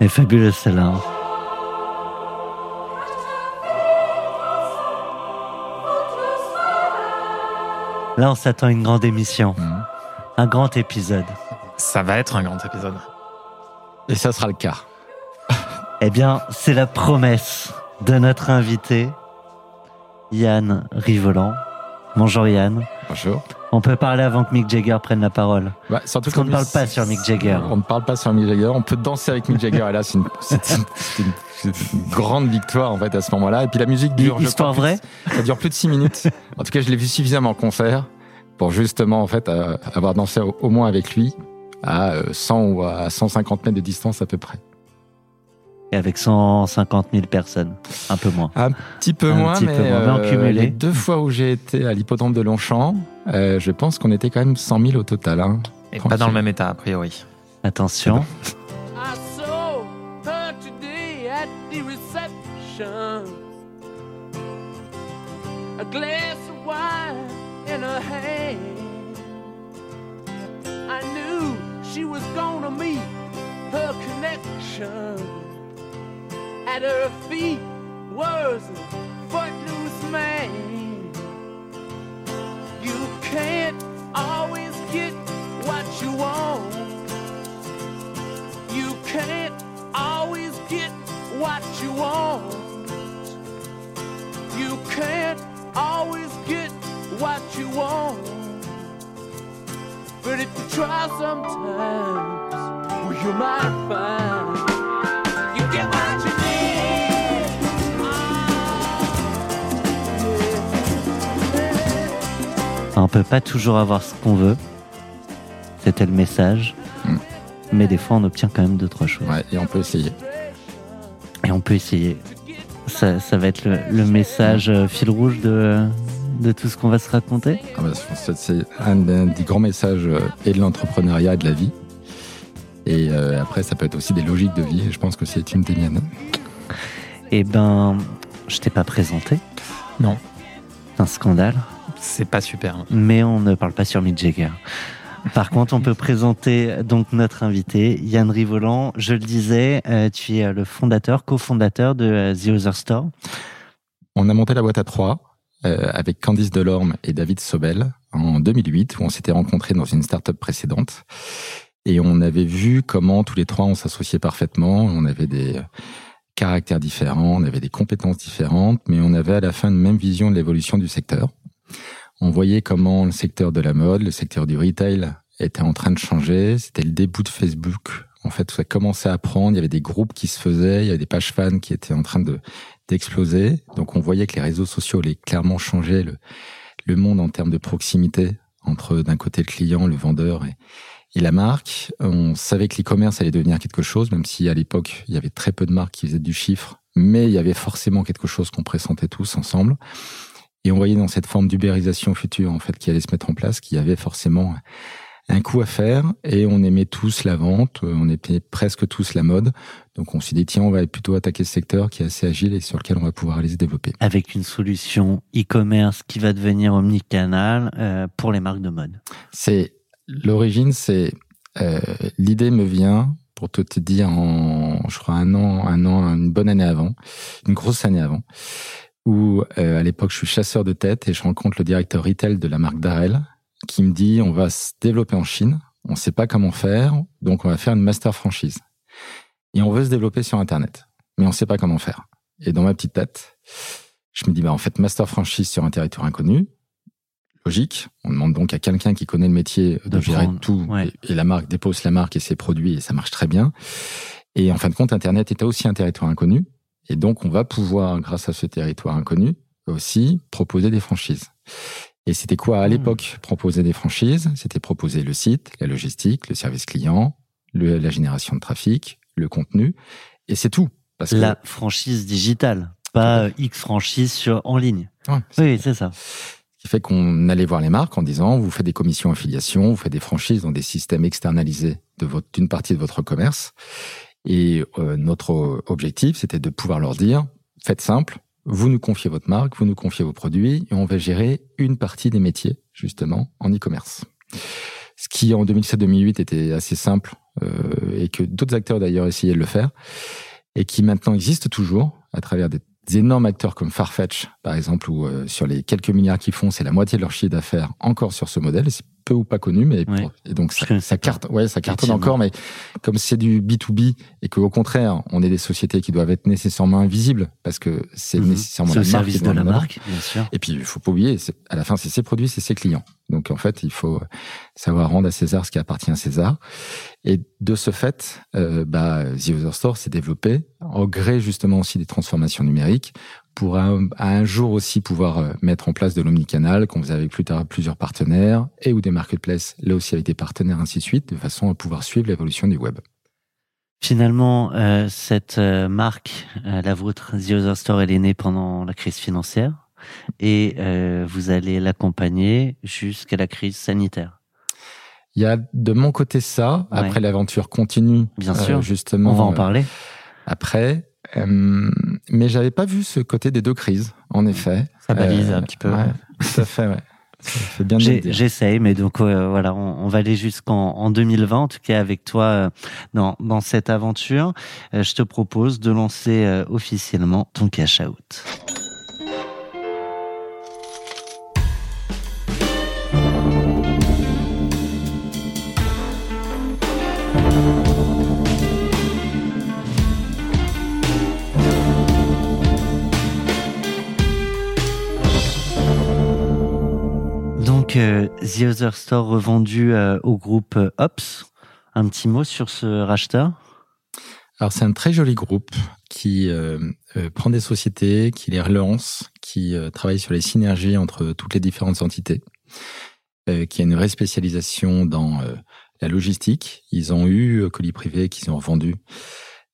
C'est fabuleux celle-là. Là, on s'attend à une grande émission, Mhm. un grand épisode. Ça va être un grand épisode. Et ça sera le cas. Eh bien, c'est la promesse de notre invité, Yann Rivolant. Bonjour Yann. Bonjour. On peut parler avant que Mick Jagger prenne la parole. Bah, surtout Parce qu'on ne parle pas sur Mick Jagger. On ne parle pas sur Mick Jagger. On peut danser avec Mick Jagger. Et là, c'est une, grande victoire, en fait, à ce moment-là. Et puis la musique dure. Histoire vraie Ça dure plus de 6 minutes. En tout cas, je l'ai vu suffisamment en concert pour justement, en fait, euh, avoir dansé au, au moins avec lui à euh, 100 ou à 150 mètres de distance à peu près. Et avec 150 000 personnes, un peu moins. Un petit peu Un moins, petit mais, peu moins, mais en euh, cumulé. les deux fois où j'ai été à l'hippodrome de Longchamp, euh, je pense qu'on était quand même 100 000 au total. hein. Et Tranquille. pas dans le même état, a priori. Attention. I saw her today at the reception. A glass of wine in her hand. I knew she was gonna meet her connection. At her feet was a footloose man. You can't always get what you want. You can't always get what you want. You can't always get what you want. But if you try sometimes, well, you might find On peut pas toujours avoir ce qu'on veut. C'était le message. Mm. Mais des fois, on obtient quand même deux, trois choses. Ouais, et on peut essayer. Et on peut essayer. Ça, ça va être le, le message euh, fil rouge de, de tout ce qu'on va se raconter. Ah bah, je pense que c'est un des des grands messages euh, et de l'entrepreneuriat et de la vie. Et euh, après, ça peut être aussi des logiques de vie. Et je pense que c'est une des miennes. Eh ben, je t'ai pas présenté. Non. C'est un scandale. C'est pas super. Mais on ne parle pas sur Mick Jagger. Par contre, on peut présenter donc notre invité, Yann Rivolant. Je le disais, euh, tu es le fondateur, cofondateur de euh, The Other Store. On a monté la boîte à trois euh, avec Candice Delorme et David Sobel en 2008, où on s'était rencontrés dans une start-up précédente. Et on avait vu comment tous les trois on s'associait parfaitement. On avait des euh, caractères différents, on avait des compétences différentes, mais on avait à la fin une même vision de l'évolution du secteur. On voyait comment le secteur de la mode, le secteur du retail était en train de changer. C'était le début de Facebook. En fait, ça commençait à prendre. Il y avait des groupes qui se faisaient. Il y avait des pages fans qui étaient en train de d'exploser. Donc, on voyait que les réseaux sociaux allaient clairement changer le, le monde en termes de proximité entre d'un côté le client, le vendeur et, et la marque. On savait que l'e-commerce allait devenir quelque chose, même si à l'époque, il y avait très peu de marques qui faisaient du chiffre, mais il y avait forcément quelque chose qu'on pressentait tous ensemble. Et on voyait dans cette forme d'ubérisation future, en fait, qui allait se mettre en place, qu'il y avait forcément un coup à faire et on aimait tous la vente, on aimait presque tous la mode. Donc on s'est dit, tiens, on va plutôt attaquer ce secteur qui est assez agile et sur lequel on va pouvoir aller se développer. Avec une solution e-commerce qui va devenir omnicanal euh, pour les marques de mode. C'est l'origine, c'est euh, l'idée me vient pour te, te dire en, je crois un an, un an, une bonne année avant, une grosse année avant, où euh, à l'époque je suis chasseur de tête et je rencontre le directeur retail de la marque Darel qui me dit on va se développer en Chine, on ne sait pas comment faire, donc on va faire une master franchise. Et on veut se développer sur Internet, mais on ne sait pas comment faire. Et dans ma petite tête, je me dis bah en fait master franchise sur un territoire inconnu, logique. On demande donc à quelqu'un qui connaît le métier de, De gérer prendre, tout ouais. et, et la marque dépose la marque et ses produits et ça marche très bien. Et en fin de compte, Internet est aussi un territoire inconnu. Et donc, on va pouvoir, grâce à ce territoire inconnu, aussi proposer des franchises. Et c'était quoi à Hmm. l'époque proposer des franchises? C'était proposer le site, la logistique, le service client, le- la génération de trafic, le contenu. Et c'est tout. Parce que La franchise digitale, pas X franchise sur, en ligne. Ouais, Oui, c'est ça. Ce qui fait qu'on allait voir les marques en disant, vous faites des commissions affiliation, vous faites des franchises dans des systèmes externalisés de votre, d'une partie de votre commerce. Et euh, notre objectif, c'était de pouvoir leur dire, faites simple, vous nous confiez votre marque, vous nous confiez vos produits, et on va gérer une partie des métiers, justement, en e-commerce. Ce qui, en 2007-2008, était assez simple, euh, et que d'autres acteurs, d'ailleurs, essayaient de le faire, et qui maintenant existe toujours, à travers des des énormes acteurs comme Farfetch, par exemple, où euh, sur les quelques milliards qu'ils font, c'est la moitié de leur chiffre d'affaires encore sur ce modèle. C'est peu ou pas connu, mais Ouais. pour- et donc ça, carte, ouais, ça cartonne encore. Mais comme c'est du B2B et qu'au contraire, on est des sociétés qui doivent être nécessairement invisibles parce que c'est Mhm. nécessairement la marque service de la marque, bien sûr. Et puis, il faut pas oublier, à la fin, c'est ses produits, c'est ses clients. Donc, en fait, il faut savoir rendre à César ce qui appartient à César. Et de ce fait, euh, bah, The User Store s'est développé au gré justement aussi des transformations numériques pour un, à un jour aussi pouvoir euh, mettre en place de l'omnicanal qu'on faisait avec plus tard plusieurs partenaires et ou des marketplaces, là aussi avec des partenaires, ainsi de suite, de façon à pouvoir suivre l'évolution du web. Finalement, euh, cette euh, marque, la vôtre, The Other Store, elle est née pendant la crise financière? Et euh, vous allez l'accompagner jusqu'à la crise sanitaire. Il y a de mon côté ça, Ouais. après l'aventure continue, Bien euh, sûr. justement. On va en euh, parler. après. Euh, mais j'avais pas vu ce côté des deux crises, en effet. Ça balise Euh, un petit peu. Ouais, tout à fait, ouais. Ça fait bien de le J'ai- dire. J'essaye, mais donc euh, voilà, on, on va aller jusqu'en en 2020, en tout cas avec toi euh, dans, dans cette aventure. Euh, je te propose de lancer euh, officiellement ton cash out. The Other Store revendu euh, au groupe euh, Ops. Un petit mot sur ce racheteur? Alors c'est un très joli groupe qui euh, prend des sociétés, qui les relance, qui travaille sur les synergies entre toutes les différentes entités, qui a une vraie spécialisation dans la logistique. Ils ont eu colis privés qu'ils ont revendus.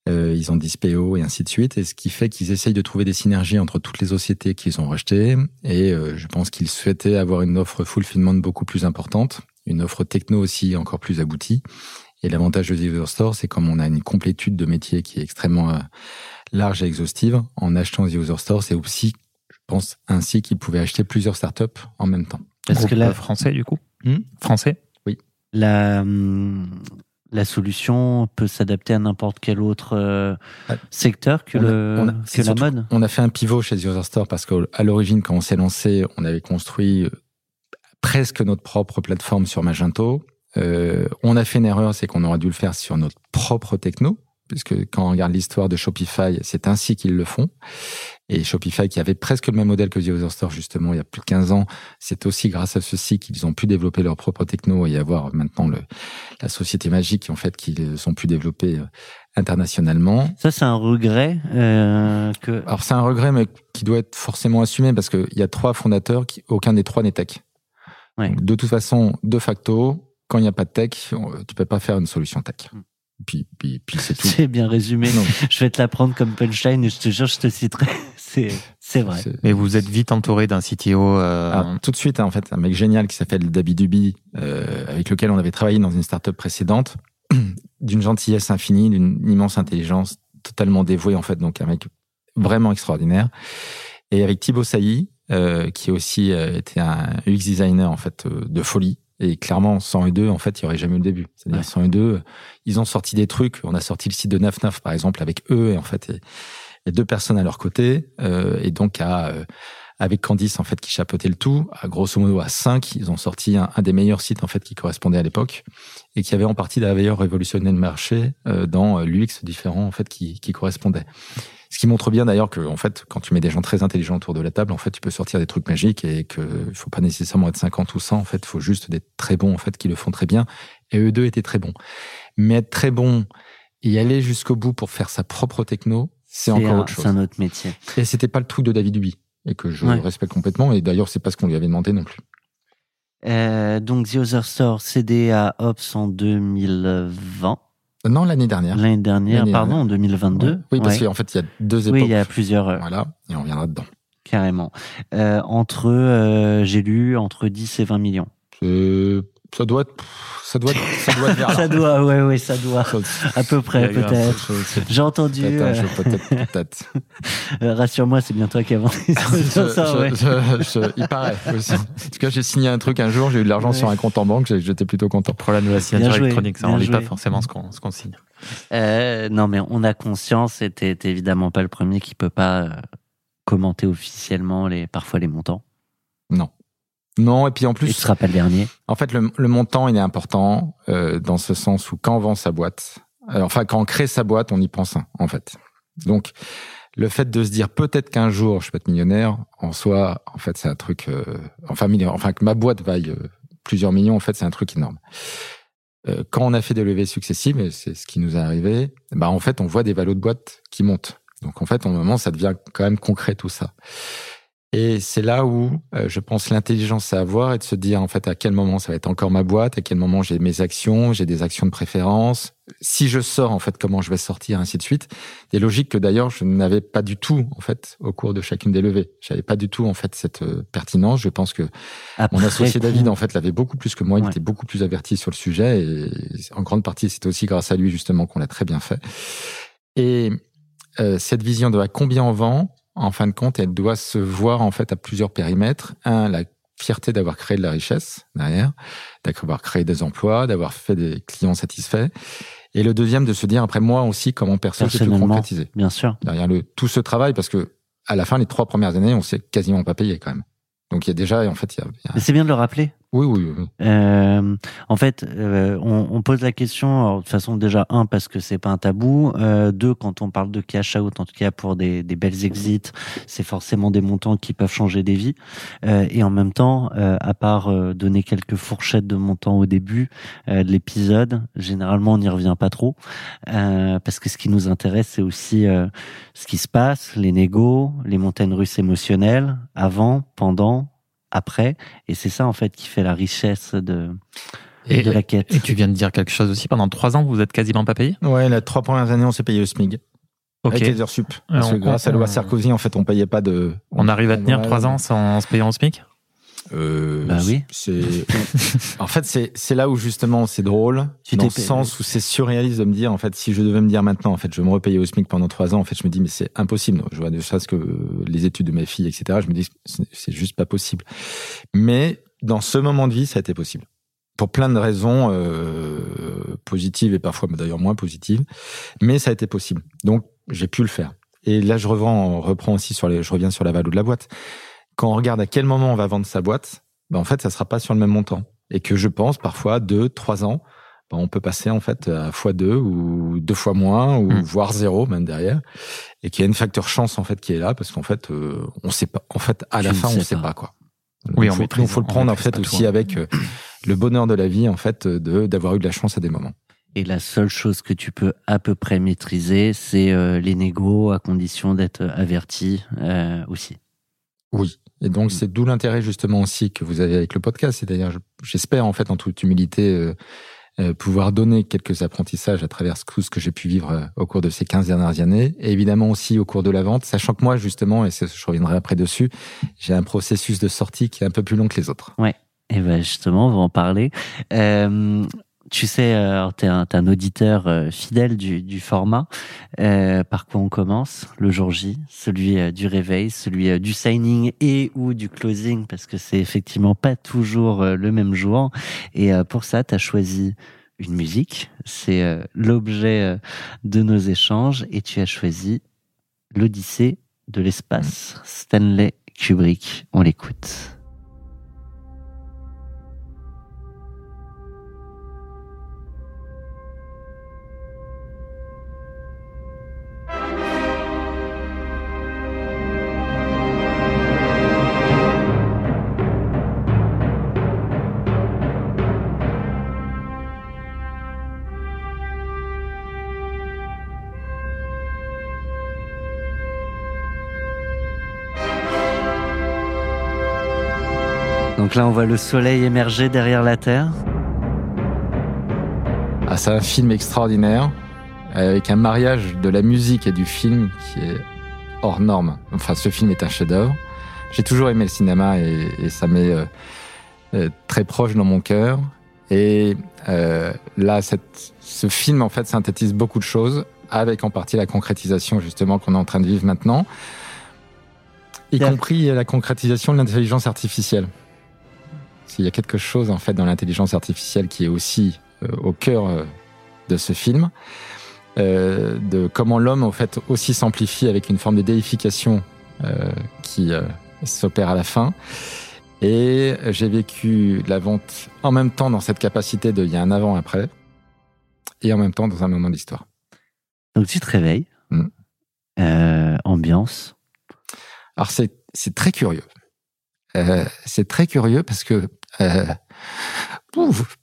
Euh, ils ont Dispeo et ainsi de suite. Et ce qui fait qu'ils essayent de trouver des synergies entre toutes les sociétés qu'ils ont rachetées. Et euh, je pense qu'ils souhaitaient avoir une offre fulfillment beaucoup plus importante, une offre techno aussi encore plus aboutie. Et l'avantage de The User Store, c'est comme on a une complétude de métiers qui est extrêmement euh, large et exhaustive, en achetant The User Store, c'est aussi, je pense, ainsi qu'ils pouvaient acheter plusieurs startups en même temps. Groupe que là, français du coup? Hmm? Français? la, hum, la solution peut s'adapter à n'importe quel autre euh, secteur que, on a- le, on a- que la surtout- mode. On a fait un pivot chez The User Store parce qu'à l'origine, quand on s'est lancé, on avait construit euh, presque notre propre plateforme sur Magento. Euh, on a fait une erreur, c'est qu'on aurait dû le faire sur notre propre techno, puisque quand on regarde l'histoire de Shopify, c'est ainsi qu'ils le font. Et Shopify, qui avait presque le même modèle que The User Store, justement, il y a plus de 15 ans, c'est aussi grâce à ceci qu'ils ont pu développer leur propre techno et avoir maintenant le, la société magique, en fait, qu'ils ont pu développer euh, internationalement. Ça, c'est un regret euh, que. Alors c'est un regret, mais qui doit être forcément assumé parce qu'il y a trois fondateurs, qui, aucun des trois n'est tech. Ouais. Donc, de toute façon, de facto, quand il n'y a pas de tech, tu peux pas faire une solution tech. Puis, puis, puis c'est tout. C'est bien résumé. Non, Je vais te la prendre comme punchline et je te jure, je te citerai. C'est, c'est vrai. c'est- Mais vous êtes vite entouré d'un CTO. euh, Ah, tout de suite, hein, en fait, un mec génial qui s'appelle Dabi Duby, euh, avec lequel on avait travaillé dans une startup précédente, d'une gentillesse infinie, d'une immense intelligence, totalement dévoué en fait, donc un mec vraiment extraordinaire. Et avec Thibaut Sailly, euh, qui aussi euh, était un UX designer en fait euh, de folie. Et clairement, sans eux deux, en fait, il n'y aurait jamais eu le début. C'est-à-dire, Ouais. sans eux deux, ils ont sorti des trucs. On a sorti le site de 99, par exemple, avec eux, et en fait, et, et deux personnes à leur côté. Euh, et donc, à, euh, avec Candice, en fait, qui chapeautait le tout, à grosso modo, à 5, ils ont sorti un, un des meilleurs sites, en fait, qui correspondait à l'époque, et qui avait en partie d'ailleurs révolutionné le marché euh, dans l'UX différent, en fait, qui, qui correspondait. Ce qui montre bien d'ailleurs que, en fait, quand tu mets des gens très intelligents autour de la table, en fait, tu peux sortir des trucs magiques et que il faut pas nécessairement être 50 ou 100. En fait, il faut juste d'être très bons, en fait, qui le font très bien. Et eux deux étaient très bons. Mais être très bons Et aller jusqu'au bout pour faire sa propre techno, c'est encore un- autre chose. C'est un autre métier. Et c'était pas le truc de David Huby et que je Ouais. respecte complètement. Et d'ailleurs, c'est pas ce qu'on lui avait demandé non plus. Euh, donc, The Other Store, cédé à Ops en 2020. Non, l'année dernière. L'année dernière, pardon, en 2022. Ouais. Oui, parce Ouais. qu'en fait, il y a deux Oui, époques. il y a plusieurs, euh, Voilà, et on reviendra dedans. carrément. Euh, entre, euh, j'ai lu, entre 10 et 20 millions. C'est- Ça doit être, ça doit être, ça doit être vers là. Ça doit, ouais, ouais, ça doit. À peu près, peut-être. J'ai entendu. Peut-être, un euh, peut-être, Rassure-moi, c'est bien toi qui as Je- ça, je- ouais. je- je- il paraît aussi. En tout cas, j'ai signé un truc un jour, j'ai eu de l'argent Ouais. sur un compte en banque, j'étais plutôt content. Problème de la signature électronique, ça, on lit pas forcément ce qu'on signe. Euh, non, mais on a conscience, et t'es t'es évidemment pas le premier qui peut pas euh, commenter officiellement les, parfois les montants. Non, et puis en Et plus, tu seras pas le dernier. En fait, le, le montant, il est important euh, dans ce sens où quand on vend sa boîte, euh, enfin quand on crée sa boîte, on y pense un, en fait. Donc, le fait de se dire peut-être qu'un jour je peux être millionnaire, en soi, en fait, c'est un truc, euh, enfin, enfin que ma boîte vaille euh, plusieurs millions, en fait, c'est un truc énorme. Euh, quand on a fait des levées successives, et c'est ce qui nous est arrivé, bah en fait, on voit des valos de boîte qui montent. Donc en fait, au moment, ça devient quand même concret tout ça. Et c'est là où euh, je pense l'intelligence à avoir et de se dire en fait à quel moment ça va être encore ma boîte, à quel moment j'ai mes actions, j'ai des actions de préférence. Si je sors en fait comment je vais sortir, ainsi de suite. Des logiques que d'ailleurs je n'avais pas du tout en fait au cours de chacune des levées. J'avais pas du tout en fait cette euh, pertinence. Je pense que mon associé coup, David en fait l'avait beaucoup plus que moi. Il Ouais. était beaucoup plus averti sur le sujet et en grande partie c'est aussi grâce à lui justement qu'on l'a très bien fait. Et euh, cette vision de à combien on vend, en fin de compte, elle doit se voir en fait à plusieurs périmètres. Un, la fierté d'avoir créé de la richesse derrière, d'avoir créé des emplois, d'avoir fait des clients satisfaits. Et le deuxième, de se dire après moi aussi comment perso pu Personnellement. concrétiser Bien sûr. derrière le tout ce travail parce que à la fin les trois premières années on s'est quasiment pas payé quand même. Donc il y a déjà en fait il y a, a- Mais c'est bien de le rappeler. Oui oui, oui. Euh, en fait, euh, on, pose la question alors, de façon déjà un parce que c'est pas un tabou, euh, deux quand on parle de cash out, en tout cas pour des, des belles exits, c'est forcément des montants qui peuvent changer des vies. Et en même temps, à part donner quelques fourchettes de montants au début de l'épisode, généralement on n'y revient pas trop parce que ce qui nous intéresse c'est aussi ce qui se passe, les négos, les montagnes russes émotionnelles, avant, pendant, après. Et c'est ça, en fait, qui fait la richesse de, Et, de la quête. et tu viens de dire quelque chose aussi. Pendant trois ans, vous êtes quasiment pas payé? Ouais, les trois premières années on s'est payé le SMIG Ok. avec les heures sup. Parce que on- grâce à la loi Sarkozy en fait on payait pas de. On arrive à tenir trois ans sans se payer en SMIC Euh, Bah oui. En fait c'est là où justement c'est drôle Tu dans le sens où c'est surréaliste de me dire en fait si je devais me dire maintenant en fait je vais me repayer au SMIC pendant trois ans en fait je me dis mais c'est impossible. Je vois ne serait-ce que les études de mes filles etc je me dis c'est c'est juste pas possible. Mais dans ce moment de vie ça a été possible. Pour plein de raisons euh, positives et parfois d'ailleurs moins positives. Mais ça a été possible. Donc j'ai pu le faire. Et là je revends reprends aussi sur les je reviens sur la valeur de la boîte quand on regarde à quel moment on va vendre sa boîte, ben en fait, ça sera pas sur le même montant. Et que je pense, parfois, deux, trois ans, ben on peut passer, en fait, à fois deux ou deux fois moins ou Mm. voire zéro, même derrière. Et qu'il y a une facteur chance, en fait, qui est là parce qu'en fait, euh, on sait pas, en fait, à la fin, on sait pas. pas, quoi. Oui, il on faut, maîtrise- donc, faut le prendre, en fait, aussi avec euh, le bonheur de la vie, en fait, de, d'avoir eu de la chance à des moments. Et la seule chose que tu peux à peu près maîtriser, c'est euh, les négos, à condition d'être averti euh, aussi. Oui. Et donc, c'est d'où l'intérêt justement aussi que vous avez avec le podcast. C'est-à-dire, je- j'espère en fait, en toute humilité, euh, euh, pouvoir donner quelques apprentissages à travers tout ce que j'ai pu vivre euh, au cours de ces 15 dernières années. Et évidemment aussi au cours de la vente, sachant que moi, justement, et je reviendrai après dessus, j'ai un processus de sortie qui est un peu plus long que les autres. Et ben justement, on va en parler. Euh, tu sais, euh, tu es, un t'es un auditeur euh, fidèle du, du format. Euh, par quoi on commence? Le jour J, celui euh, du réveil, celui euh, du signing et ou du closing, parce que c'est effectivement pas toujours euh, le même jour. Et euh, pour ça, tu as choisi une musique. C'est euh, l'objet euh, de nos échanges. Et tu as choisi l'Odyssée de l'espace, Stanley Kubrick. On l'écoute. Donc là, on voit le soleil émerger derrière la Terre. Ah, c'est un film extraordinaire, avec un mariage de la musique et du film qui est hors norme. Enfin, ce film est un chef-d'œuvre. J'ai toujours aimé le cinéma et, et ça m'est euh, euh, très proche dans mon cœur. Et euh, là, cette, ce film, en fait, synthétise beaucoup de choses, avec en partie la concrétisation, justement, qu'on est en train de vivre maintenant, y compris la concrétisation de l'intelligence artificielle. S'il y a quelque chose, en fait, dans l'intelligence artificielle qui est aussi euh, au cœur euh, de ce film, euh, de comment l'homme, en fait, aussi s'amplifie avec une forme de déification euh, qui s'opère à la fin. Et j'ai vécu la vente en même temps dans cette capacité de il y a un avant-après, et en même temps dans un moment d'histoire. Donc tu te réveilles. Mm. Ambiance. Alors c'est très curieux. Euh, c'est très curieux parce que ouf,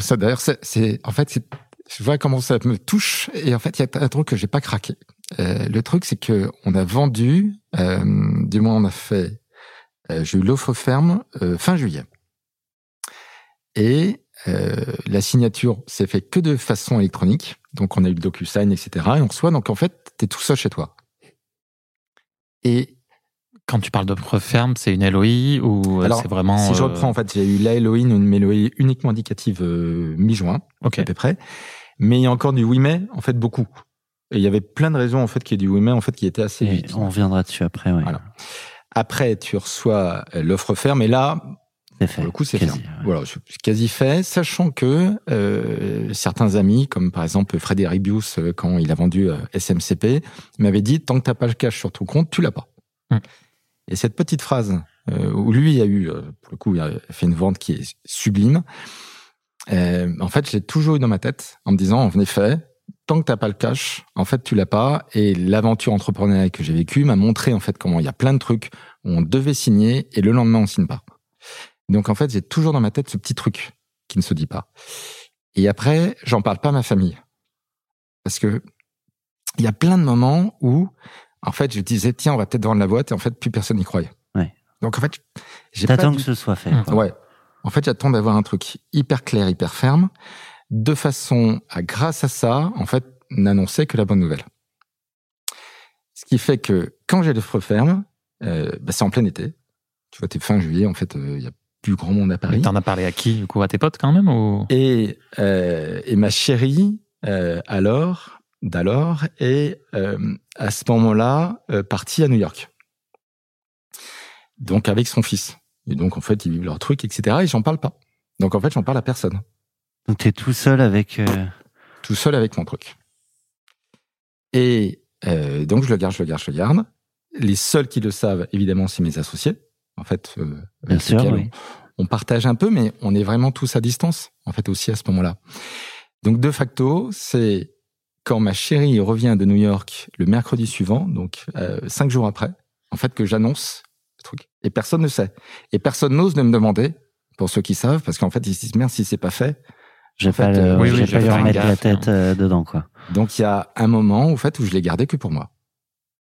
ça d'ailleurs c'est- en fait je vois comment ça me touche et en fait il y a un truc que j'ai pas craqué. Euh, le truc c'est que on a vendu, euh, du moins on a fait, euh, j'ai eu l'offre ferme euh, fin juillet et euh, la signature s'est fait que de façon électronique. Donc on a eu le DocuSign etc. Et on reçoit donc en fait t'es tout seul chez toi. Et Quand tu parles d'offre ferme, c'est une LOI ou c'est vraiment. Si je euh, reprends, en fait, j'ai eu la LOI, une LOI uniquement indicative euh, mi-juin, Ok. à peu près. Mais il y a encore du oui mais, en fait, beaucoup. Et il y avait plein de raisons, en fait, qu'il y ait du oui mais, en fait, qui était assez Et vite. on reviendra dessus après. Ouais. Voilà. Après, tu reçois euh, l'offre ferme, et là, C'est fait. pour le coup, c'est Quasi, fait. ouais. Voilà, c'est quasi fait, sachant que euh, certains amis, comme par exemple Frédéric Bius, quand il a vendu euh, SMCP, m'avait dit tant que t'as pas le cash sur ton compte, tu l'as pas. Hmm. Et cette petite phrase euh, où lui a eu, euh, pour le coup, il a fait une vente qui est sublime. euh, en fait, je l'ai toujours eu dans ma tête en me disant, en effet, tant que t'as pas le cash, en fait, tu l'as pas. Et l'aventure entrepreneuriale que j'ai vécue m'a montré en fait comment il y a plein de trucs où on devait signer et le lendemain on signe pas. Donc en fait, j'ai toujours dans ma tête ce petit truc qui ne se dit pas. Et après, j'en parle pas à ma famille. Parce que il y a plein de moments où, en fait, je disais, tiens, on va peut-être vendre la boîte, et en fait, plus personne n'y croyait. Ouais. Donc en fait, j'ai pas T'attends du- que ce soit fait. Mm. quoi. Ouais. En fait, j'attends d'avoir un truc hyper clair, hyper ferme, de façon à, grâce à ça, en fait, n'annoncer que la bonne nouvelle. Ce qui fait que quand j'ai l'offre ferme, euh, bah, c'est en plein été. Tu vois, t'es fin juillet, en fait, il y a plus grand monde à Paris. T'en as parlé à qui du coup À tes potes quand même ou? Et, euh, et ma chérie, euh, alors, d'alors, est euh, à ce moment-là euh, partie à New York. Donc avec son fils. Et donc en fait, ils vivent leur truc, etc. Et j'en parle pas. Donc en fait, j'en parle à personne. Donc t'es tout seul avec. euh, Tout seul avec mon truc. Et euh, donc je le garde, je le garde, je le garde. Les seuls qui le savent, évidemment, c'est mes associés. En fait, euh, Bien sûr, lesquels oui. on, on partage un peu, mais on est vraiment tous à distance, en fait, aussi à ce moment-là. Donc de facto, c'est quand ma chérie revient de New York le mercredi suivant, donc euh, cinq jours après, en fait, que j'annonce le truc. Et personne ne sait. Et personne n'ose de me demander, pour ceux qui savent, parce qu'en fait, ils se disent, merde, si c'est pas fait. J'ai pas, fait, le, euh, oui, j'ai oui, pas je vais eu remettre la gaffe, tête euh, dedans, quoi. Donc il y a un moment, en fait, où je l'ai gardé que pour moi.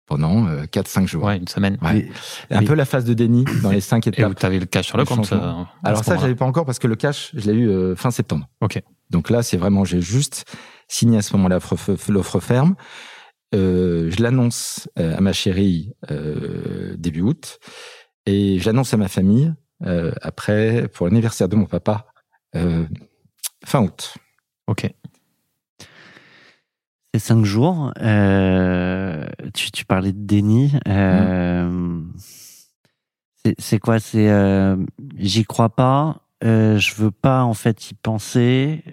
Pendant euh, 4-5 jours. Ouais, une semaine. Ouais. Un Oui. peu la phase de déni dans les cinq Et où étapes. t'avais le cash sur le compte euh, Alors ça, je l'avais pas encore parce que le cash, je l'ai eu euh, fin septembre. Ok. Donc là, c'est vraiment, j'ai juste signé à ce moment-là l'offre- ferme. Euh, je l'annonce euh, à ma chérie euh, début août et je l'annonce à ma famille après pour l'anniversaire de mon papa fin août. Ok. C'est cinq jours. Tu, tu parlais de déni. Euh, Mm. c'est- quoi C'est j'y crois pas. Je veux pas en fait y penser.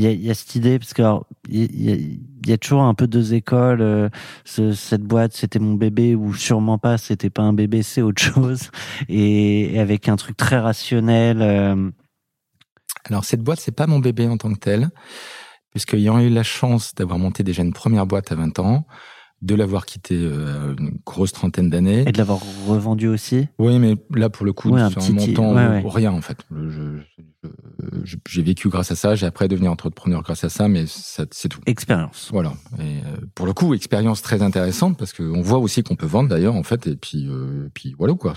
Il y, y a cette idée parce que il y, a- y a toujours un peu deux écoles. euh, ce- cette boîte, c'était mon bébé ou sûrement pas. C'était pas un bébé, c'est autre chose. Et, et avec un truc très rationnel. euh, Alors cette boîte, c'est pas mon bébé en tant que tel, puisque ayant eu la chance d'avoir monté déjà une première boîte à 20 ans, de l'avoir quitté euh, une grosse trentaine d'années. et de l'avoir revendu aussi. Oui, mais là pour le coup, Ouais, un petit- montant ouais, ouais. rien en fait. J'ai vécu grâce à ça, j'ai après devenu entrepreneur grâce à ça, mais c'est tout. Expérience. Voilà. Et euh, pour le coup, expérience très intéressante parce qu'on voit aussi qu'on peut vendre d'ailleurs en fait, et puis euh, puis voilà quoi.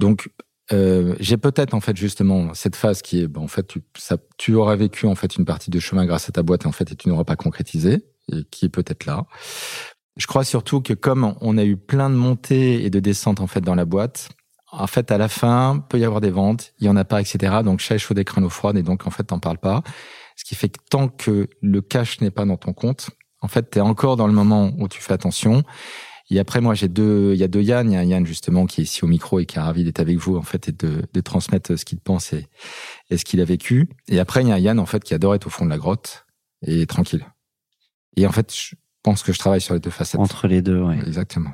Donc, euh, j'ai peut-être en fait justement cette phase qui est, ben, en fait, tu, ça, tu auras vécu en fait une partie de chemin grâce à ta boîte et en fait, et tu n'auras pas concrétisé, et qui est peut-être là. Je crois surtout que comme on a eu plein de montées et de descentes en fait dans la boîte, en fait, à la fin, peut y avoir des ventes, il y en a pas, etc. Donc, chat chaud des crânes froides et donc en fait, t'en parles pas. Ce qui fait que tant que le cash n'est pas dans ton compte, en fait, tu es encore dans le moment où tu fais attention. Et après, moi, j'ai deux, il y a deux Yann. Il y a Yann, justement, qui est ici au micro et qui est ravi d'être avec vous, en fait, et de, de transmettre ce qu'il pense et, et ce qu'il a vécu. Et après, il y a Yann, en fait, qui adore être au fond de la grotte et tranquille. Et en fait, je pense que je travaille sur les deux facettes. Entre les deux, ouais. Exactement.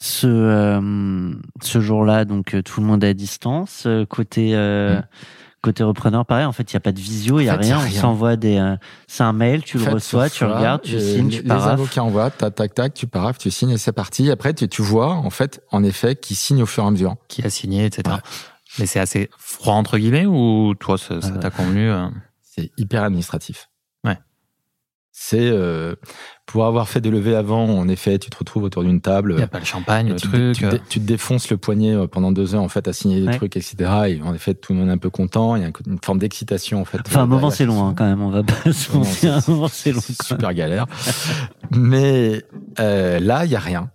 Ce, euh, ce jour-là, donc euh, tout le monde est à distance. Euh, Côté euh, côté repreneur, pareil. En fait, il y a pas de visio, il y a rien. On s'envoie des. euh, c'est un mail, tu En le fait, reçois, tu regardes, tu signes, les- tu Les parafes. avocats envoient, tac, tac, tac, tu parafes, tu signes et c'est parti. Après, tu, tu vois, en fait, en effet, qui signe au fur et à mesure. Qui a signé, etc. Ouais. Mais c'est assez froid, entre guillemets, ou toi, ça ça Ah ouais. t'a convenu C'est hyper administratif. C'est euh, pour avoir fait des levées avant, en effet, tu te retrouves autour d'une table. Il n'y a pas le champagne, Et le tu, truc. tu, te- tu te défonces le poignet euh, pendant deux heures en fait à signer des Ouais. trucs etc et en effet tout le monde est un peu content il y a une forme d'excitation en fait Enfin, un euh, moment, c'est long, hein, quand même. On va pas se mentir. Un moment, c'est long. super galère mais euh, là il y a rien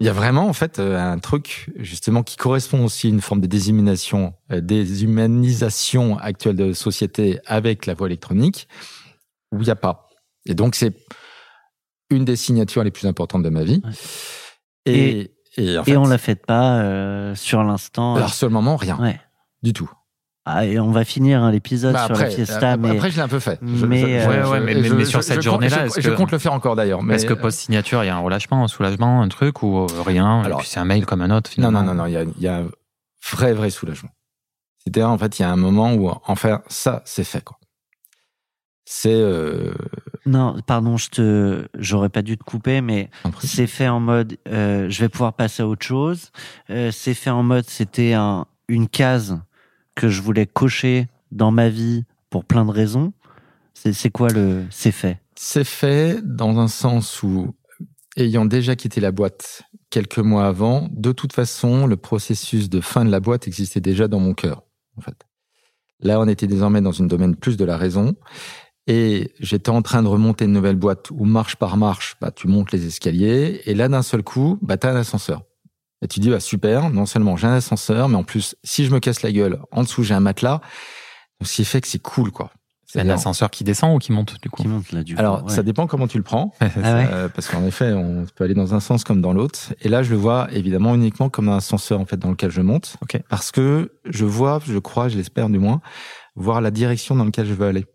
il y a vraiment en fait euh, un truc justement qui correspond aussi à une forme de déshumanisation euh, déshumanisation actuelle de société avec la voie électronique où il n'y a pas et donc c'est une des signatures les plus importantes de ma vie Ouais. et, et, en fait, Et on la fait pas euh, sur l'instant. alors sur le moment rien Ouais. du tout Ah, et on va finir hein, l'épisode Bah, sur la fiesta, euh, mais après, je l'ai un peu fait. Je- Mais, je- euh, je- Ouais, ouais, mais- et mais- je- mais sur cette journée-là, je, compte le faire encore d'ailleurs. Mais Est-ce que post-signature, il y a un relâchement, un soulagement, un truc, ou euh, rien Alors- Et puis c'est un mail comme un autre, non, finalement. non, non, non, il y a, il y a un vrai, vrai soulagement. C'est-à-dire, en fait, il y a un moment où, enfin, ça, c'est fait, quoi. C'est, euh, non, pardon, je te, j'aurais pas dû te couper, mais un c'est fait en mode, euh, je vais pouvoir passer à autre chose. Euh, c'est fait en mode, c'était un, une case que je voulais cocher dans ma vie pour plein de raisons. C'est, c'est quoi le, c'est fait? C'est fait dans un sens où, ayant déjà quitté la boîte quelques mois avant, de toute façon, le processus de fin de la boîte existait déjà dans mon cœur, en fait. Là, on était désormais dans une domaine plus de la raison. Et j'étais en train de remonter une nouvelle boîte où marche par marche, bah, tu montes les escaliers. Et là, d'un seul coup, bah, t'as un ascenseur. Et tu dis, bah, super, non seulement j'ai un ascenseur, mais en plus, si je me casse la gueule, en dessous, j'ai un matelas. Donc, ce qui fait que c'est cool, quoi. C'est un C'est-à-dire- ascenseur qui descend ou qui monte, du coup Qui monte là, du Alors, coup. ça dépend comment tu le prends. Ah ouais. Euh, parce qu'en effet, on peut aller dans un sens comme dans l'autre. Et là, je le vois évidemment uniquement comme un ascenseur en fait dans lequel je monte, Ok. parce que je vois, je crois, je l'espère du moins, voir la direction dans laquelle je veux aller.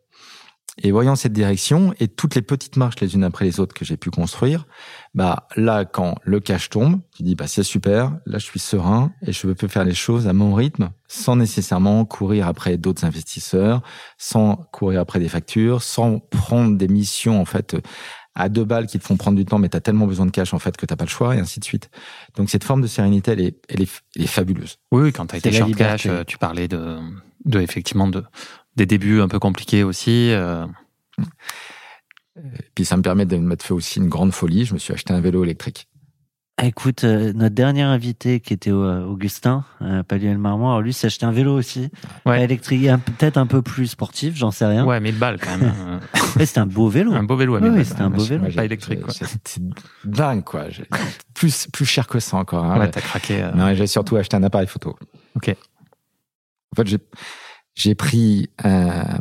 Et voyant cette direction et toutes les petites marches les unes après les autres que j'ai pu construire, bah là, quand le cash tombe, tu dis bah c'est super, là je suis serein et je peux faire les choses à mon rythme, sans nécessairement courir après d'autres investisseurs, sans courir après des factures, sans prendre des missions en fait à deux balles qui te font prendre du temps, mais tu as tellement besoin de cash en fait que t'as pas le choix et ainsi de suite. Donc cette forme de sérénité, elle est, elle est, elle est fabuleuse. Oui, oui, quand tu as été short cash, euh, tu parlais de, de effectivement de, des débuts un peu compliqués aussi. euh, Et puis ça me permet de mettre fait aussi une grande folie. Je me suis acheté un vélo électrique. Écoute, euh, notre dernier invité qui était euh, Augustin, euh, Paluel Marmont, alors lui s'est acheté un vélo aussi, Ouais. Pas électrique, un- peut-être un peu plus sportif, j'en sais rien. Ouais, 1000 balles quand même. hein. Mais c'était un beau vélo. un beau vélo à Oui, 1000 oui, balles. c'était un beau vélo. Pas électrique, quoi. C'était dingue, quoi. Plus, plus cher que ça encore. hein. Ouais, t'as craqué. euh, Non, j'ai surtout acheté un appareil photo. Ok. En fait, j'ai, j'ai pris un,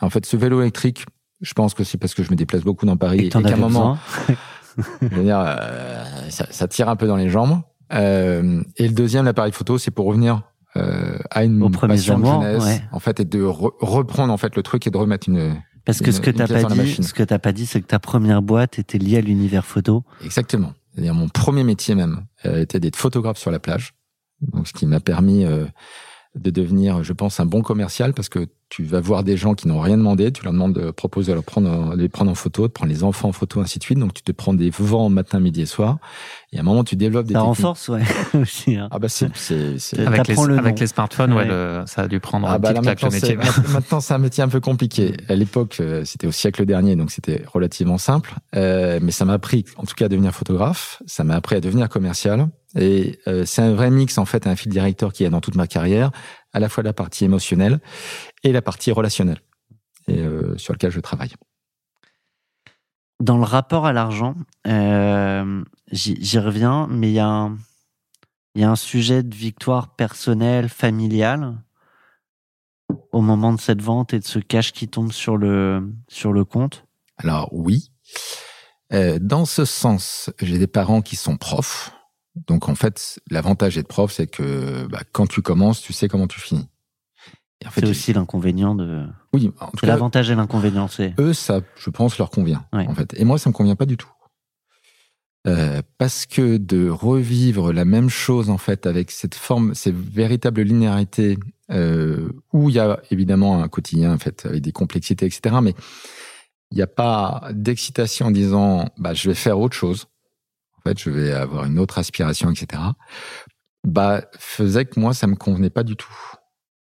en fait, ce vélo électrique, je pense que c'est parce que je me déplace beaucoup dans Paris Et t'en qu'à un moment, je veux dire, euh, ça, ça tire un peu dans les jambes. Euh, et le deuxième, l'appareil photo, c'est pour revenir euh, à une premiers passion de jeunesse, ouais. en fait, et de re- reprendre en fait le truc et de remettre une. Parce que une- ce que t'as pas dit, ce que t'as pas dit, c'est que ta première boîte était liée à l'univers photo. Exactement. C'est-à-dire mon premier métier même euh, était d'être photographe sur la plage. Donc, ce qui m'a permis euh, de devenir, je pense, un bon commercial parce que tu vas voir des gens qui n'ont rien demandé, tu leur demandes de proposer de, leur prendre, de les prendre en photo, de prendre les enfants en photo, ainsi de suite. Donc, tu te prends des vents matin, midi et soir. Et à un moment, tu développes des Ça techniques. renforce, ouais, aussi. hein. Ah bah c'est c'est c'est Avec, les, le avec les smartphones, ouais, Ouais. le- ça a dû prendre Ah un bah petit là, claque le maintenant, c'est, métier. maintenant, c'est un métier un peu compliqué. À l'époque, euh, c'était au siècle dernier, donc c'était relativement simple. Euh, mais ça m'a appris, en tout cas, à devenir photographe. Ça m'a appris à devenir commercial. Et euh, c'est un vrai mix, en fait, un fil directeur qui est dans toute ma carrière, à la fois la partie émotionnelle et la partie relationnelle, et euh, sur lequel je travaille. Dans le rapport à l'argent, euh, j'y reviens, mais il y, a y a un sujet de victoire personnelle, familiale, au moment de cette vente et de ce cash qui tombe sur le, sur le compte. Alors oui, dans ce sens, j'ai des parents qui sont profs. Donc en fait, l'avantage d'être prof, c'est que bah, quand tu commences, tu sais comment tu finis. Et en fait, C'est aussi l'inconvénient de. oui, en tout C'est cas, l'avantage et l'inconvénient, c'est. eux, ça, je pense, leur convient. Ouais. En fait, et moi, ça me convient pas du tout. Euh, parce que de revivre la même chose en fait avec cette forme, cette véritable linéarité euh, où il y a évidemment un quotidien en fait avec des complexités etc. Mais il n'y a pas d'excitation en disant bah je vais faire autre chose. En fait, je vais avoir une autre aspiration etc. Bah faisait que moi ça me convenait pas du tout.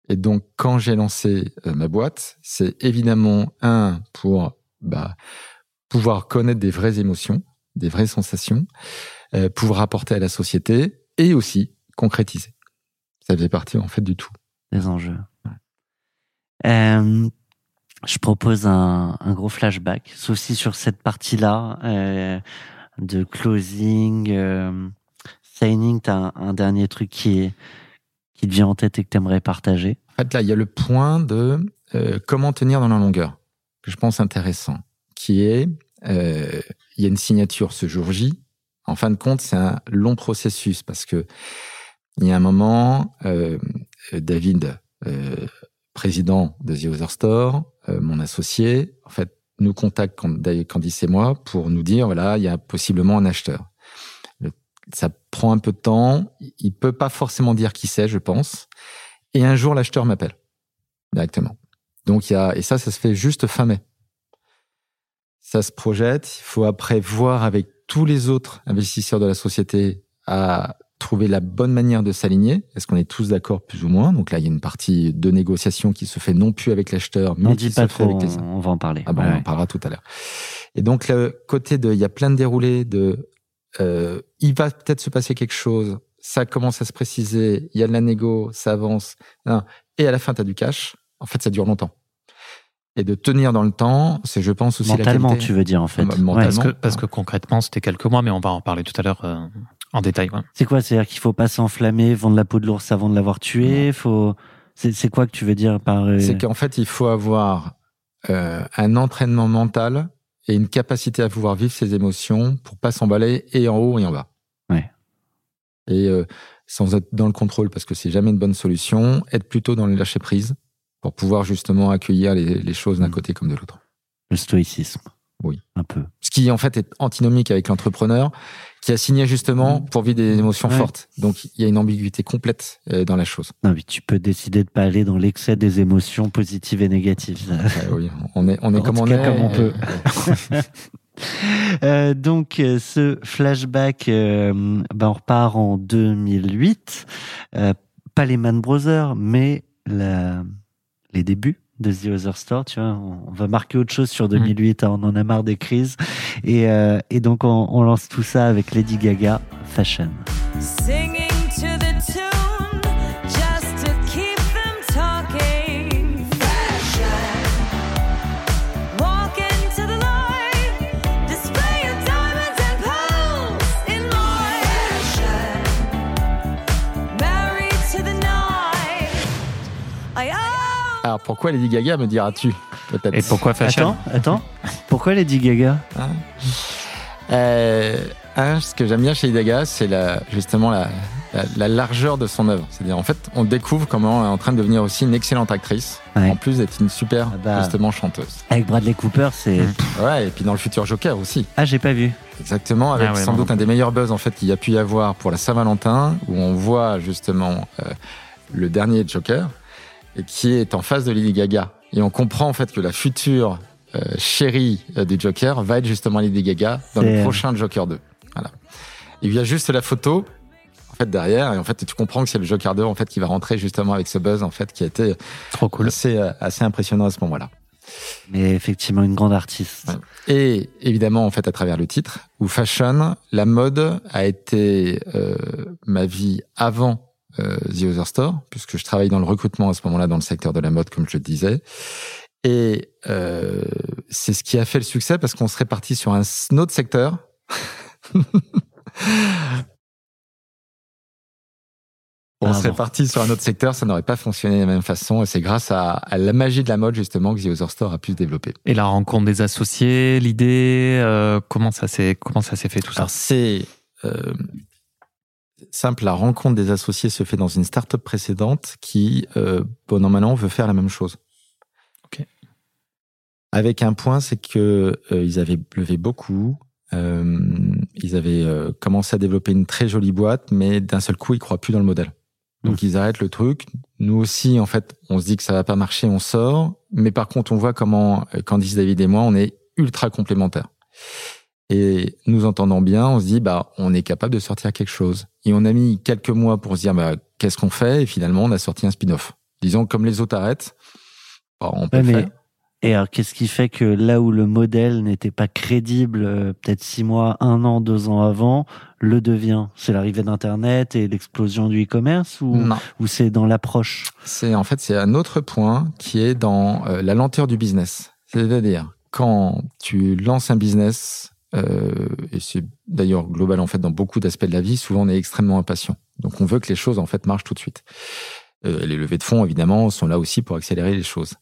Et donc quand j'ai lancé euh, ma boîte, c'est évidemment un pour bah pouvoir connaître des vraies émotions des vraies sensations, euh, pouvoir apporter à la société et aussi concrétiser. Ça faisait partie en fait du tout. des enjeux. Euh, je propose un, un gros flashback, sauf si sur cette partie-là de closing, euh, signing, t'as un, un dernier truc qui est qui te vient en tête et que t'aimerais partager? En fait, là, il y a le point de euh, comment tenir dans la longueur, que je pense intéressant, qui est, euh, il y a une signature ce jour J. En fin de compte, c'est un long processus parce que il y a un moment, David, président de The Other Store, mon associé, en fait, nous contacte Cand- Candice et moi pour nous dire voilà, il y a possiblement un acheteur. Ça prend un peu de temps. Il peut pas forcément dire qui c'est, je pense. Et un jour, l'acheteur m'appelle directement. Donc il y a et ça, ça se fait juste fin mai. Ça se projette. Il faut après voir avec tous les autres investisseurs de la société à trouver la bonne manière de s'aligner. Est-ce qu'on est tous d'accord plus ou moins? Donc là, il y a une partie de négociation qui se fait non plus avec l'acheteur, mais On qui dit se pas fait avec les on, on va en parler. ah bon, Ouais, on en parlera tout à l'heure. Et donc le côté de, il y a plein de déroulés de, euh, il va peut-être se passer quelque chose. Ça commence à se préciser. Il y a de la négo, ça avance. hein, et à la fin, tu as du cash. En fait, ça dure longtemps. Et de tenir dans le temps, c'est, je pense aussi Mentalement, la qualité. tu veux dire en fait. Ouais. Parce que, parce que concrètement, c'était quelques mois, mais on va en parler tout à l'heure euh, en détail. ouais. C'est quoi C'est-à-dire qu'il faut pas s'enflammer, vendre la peau de l'ours avant de l'avoir tué? Faut. C'est quoi que tu veux dire par euh, C'est qu'en fait, il faut avoir euh, un entraînement mental et une capacité à pouvoir vivre ses émotions pour pas s'emballer et en haut et en bas. Ouais. Et euh, sans être dans le contrôle, parce que c'est jamais une bonne solution, être plutôt dans le lâcher prise pour pouvoir justement accueillir les, les choses d'un Mm. côté comme de l'autre. le stoïcisme Oui. Un peu. Ce qui en fait est antinomique avec l'entrepreneur qui a signé justement pour vivre des émotions. Ouais. fortes. Donc il y a une ambiguïté complète euh, dans la chose. Non, mais tu peux décider de pas aller dans l'excès des émotions positives et négatives. Ça- Euh, oui, on est on est En comme on cas, est. comme on peut. Euh, donc, euh, ce flashback, euh, ben, on repart en 2008. Euh, pas les Man Brothers, mais la- les débuts de The Other Store. Tu vois, on, va marquer autre chose sur 2008. hein, on en a marre des crises. Et, euh, et donc, on, on lance tout ça avec Lady Gaga, Fashion. Singing Alors pourquoi Lady Gaga me diras-tu peut-être Et pourquoi fashion Attends, attends. Pourquoi Lady Gaga? Hein Euh, un, ce que j'aime bien chez Lady Gaga, c'est la, justement la, la, la largeur de son œuvre. C'est-à-dire, en fait, on découvre comment elle est en train de devenir aussi une excellente actrice, Ouais. en plus d'être une super, Ah bah. justement, chanteuse. Avec Bradley Cooper, c'est. Mm. Ouais, et puis dans le futur Joker aussi. Ah, j'ai pas vu. Exactement, avec Ah ouais, sans non, doute non. un des meilleurs buzz en fait qu'il y a pu y avoir pour la Saint-Valentin, où on voit justement euh, le dernier Joker, et qui est en face de Lady Gaga. Et on comprend en fait que la future euh, chérie euh, du Joker va être justement Lady Gaga dans le prochain Joker 2. Voilà. Il y a juste la photo en fait derrière, et en fait tu comprends que c'est le Joker 2 en fait qui va rentrer justement avec ce buzz en fait qui a été Trop cool. assez euh, assez impressionnant à ce moment-là. Mais effectivement, une grande artiste. Ouais. Et évidemment, en fait, à travers le titre, où fashion, la mode a été euh, ma vie avant The Other Store, puisque je travaille dans le recrutement à ce moment-là dans le secteur de la mode, comme je le disais. Et euh, c'est ce qui a fait le succès parce qu'on serait parti sur un, autre secteur. On Bravo. serait parti sur un autre secteur, ça n'aurait pas fonctionné de la même façon. Et c'est grâce à, à la magie de la mode, justement, que The Other Store a pu se développer. Et la rencontre des associés, l'idée, euh, comment ça s'est comment ça s'est fait tout ça? C'est euh, simple, la rencontre des associés se fait dans une start-up précédente qui, euh, bon, an, veut faire la même chose. Ok. Avec un point, c'est que euh, ils avaient levé beaucoup. euh, ils avaient euh, commencé à développer une très jolie boîte, mais d'un seul coup, ils croient plus dans le modèle. Donc ils arrêtent le truc. Nous aussi, en fait, on se dit que ça va pas marcher, on sort. Mais par contre, on voit comment Candice, David et moi, on est ultra complémentaires. Et nous entendant bien, on se dit, bah, on est capable de sortir quelque chose. Et on a mis quelques mois pour se dire, bah, qu'est-ce qu'on fait? Et finalement, on a sorti un spin-off. Disons, comme les autres arrêtent, bah, on peut Ouais, le mais faire. et alors, qu'est-ce qui fait que là où le modèle n'était pas crédible, euh, peut-être six mois, un an, deux ans avant, le devient? C'est l'arrivée d'Internet et l'explosion du e-commerce ou c'est dans l'approche? C'est, en fait, c'est un autre point qui est dans euh, la lenteur du business. C'est-à-dire, quand tu lances un business, euh, et c'est d'ailleurs global en fait dans beaucoup d'aspects de la vie, souvent on est extrêmement impatient. Donc on veut que les choses en fait marchent tout de suite. Euh, les levées de fonds évidemment sont là aussi pour accélérer les choses.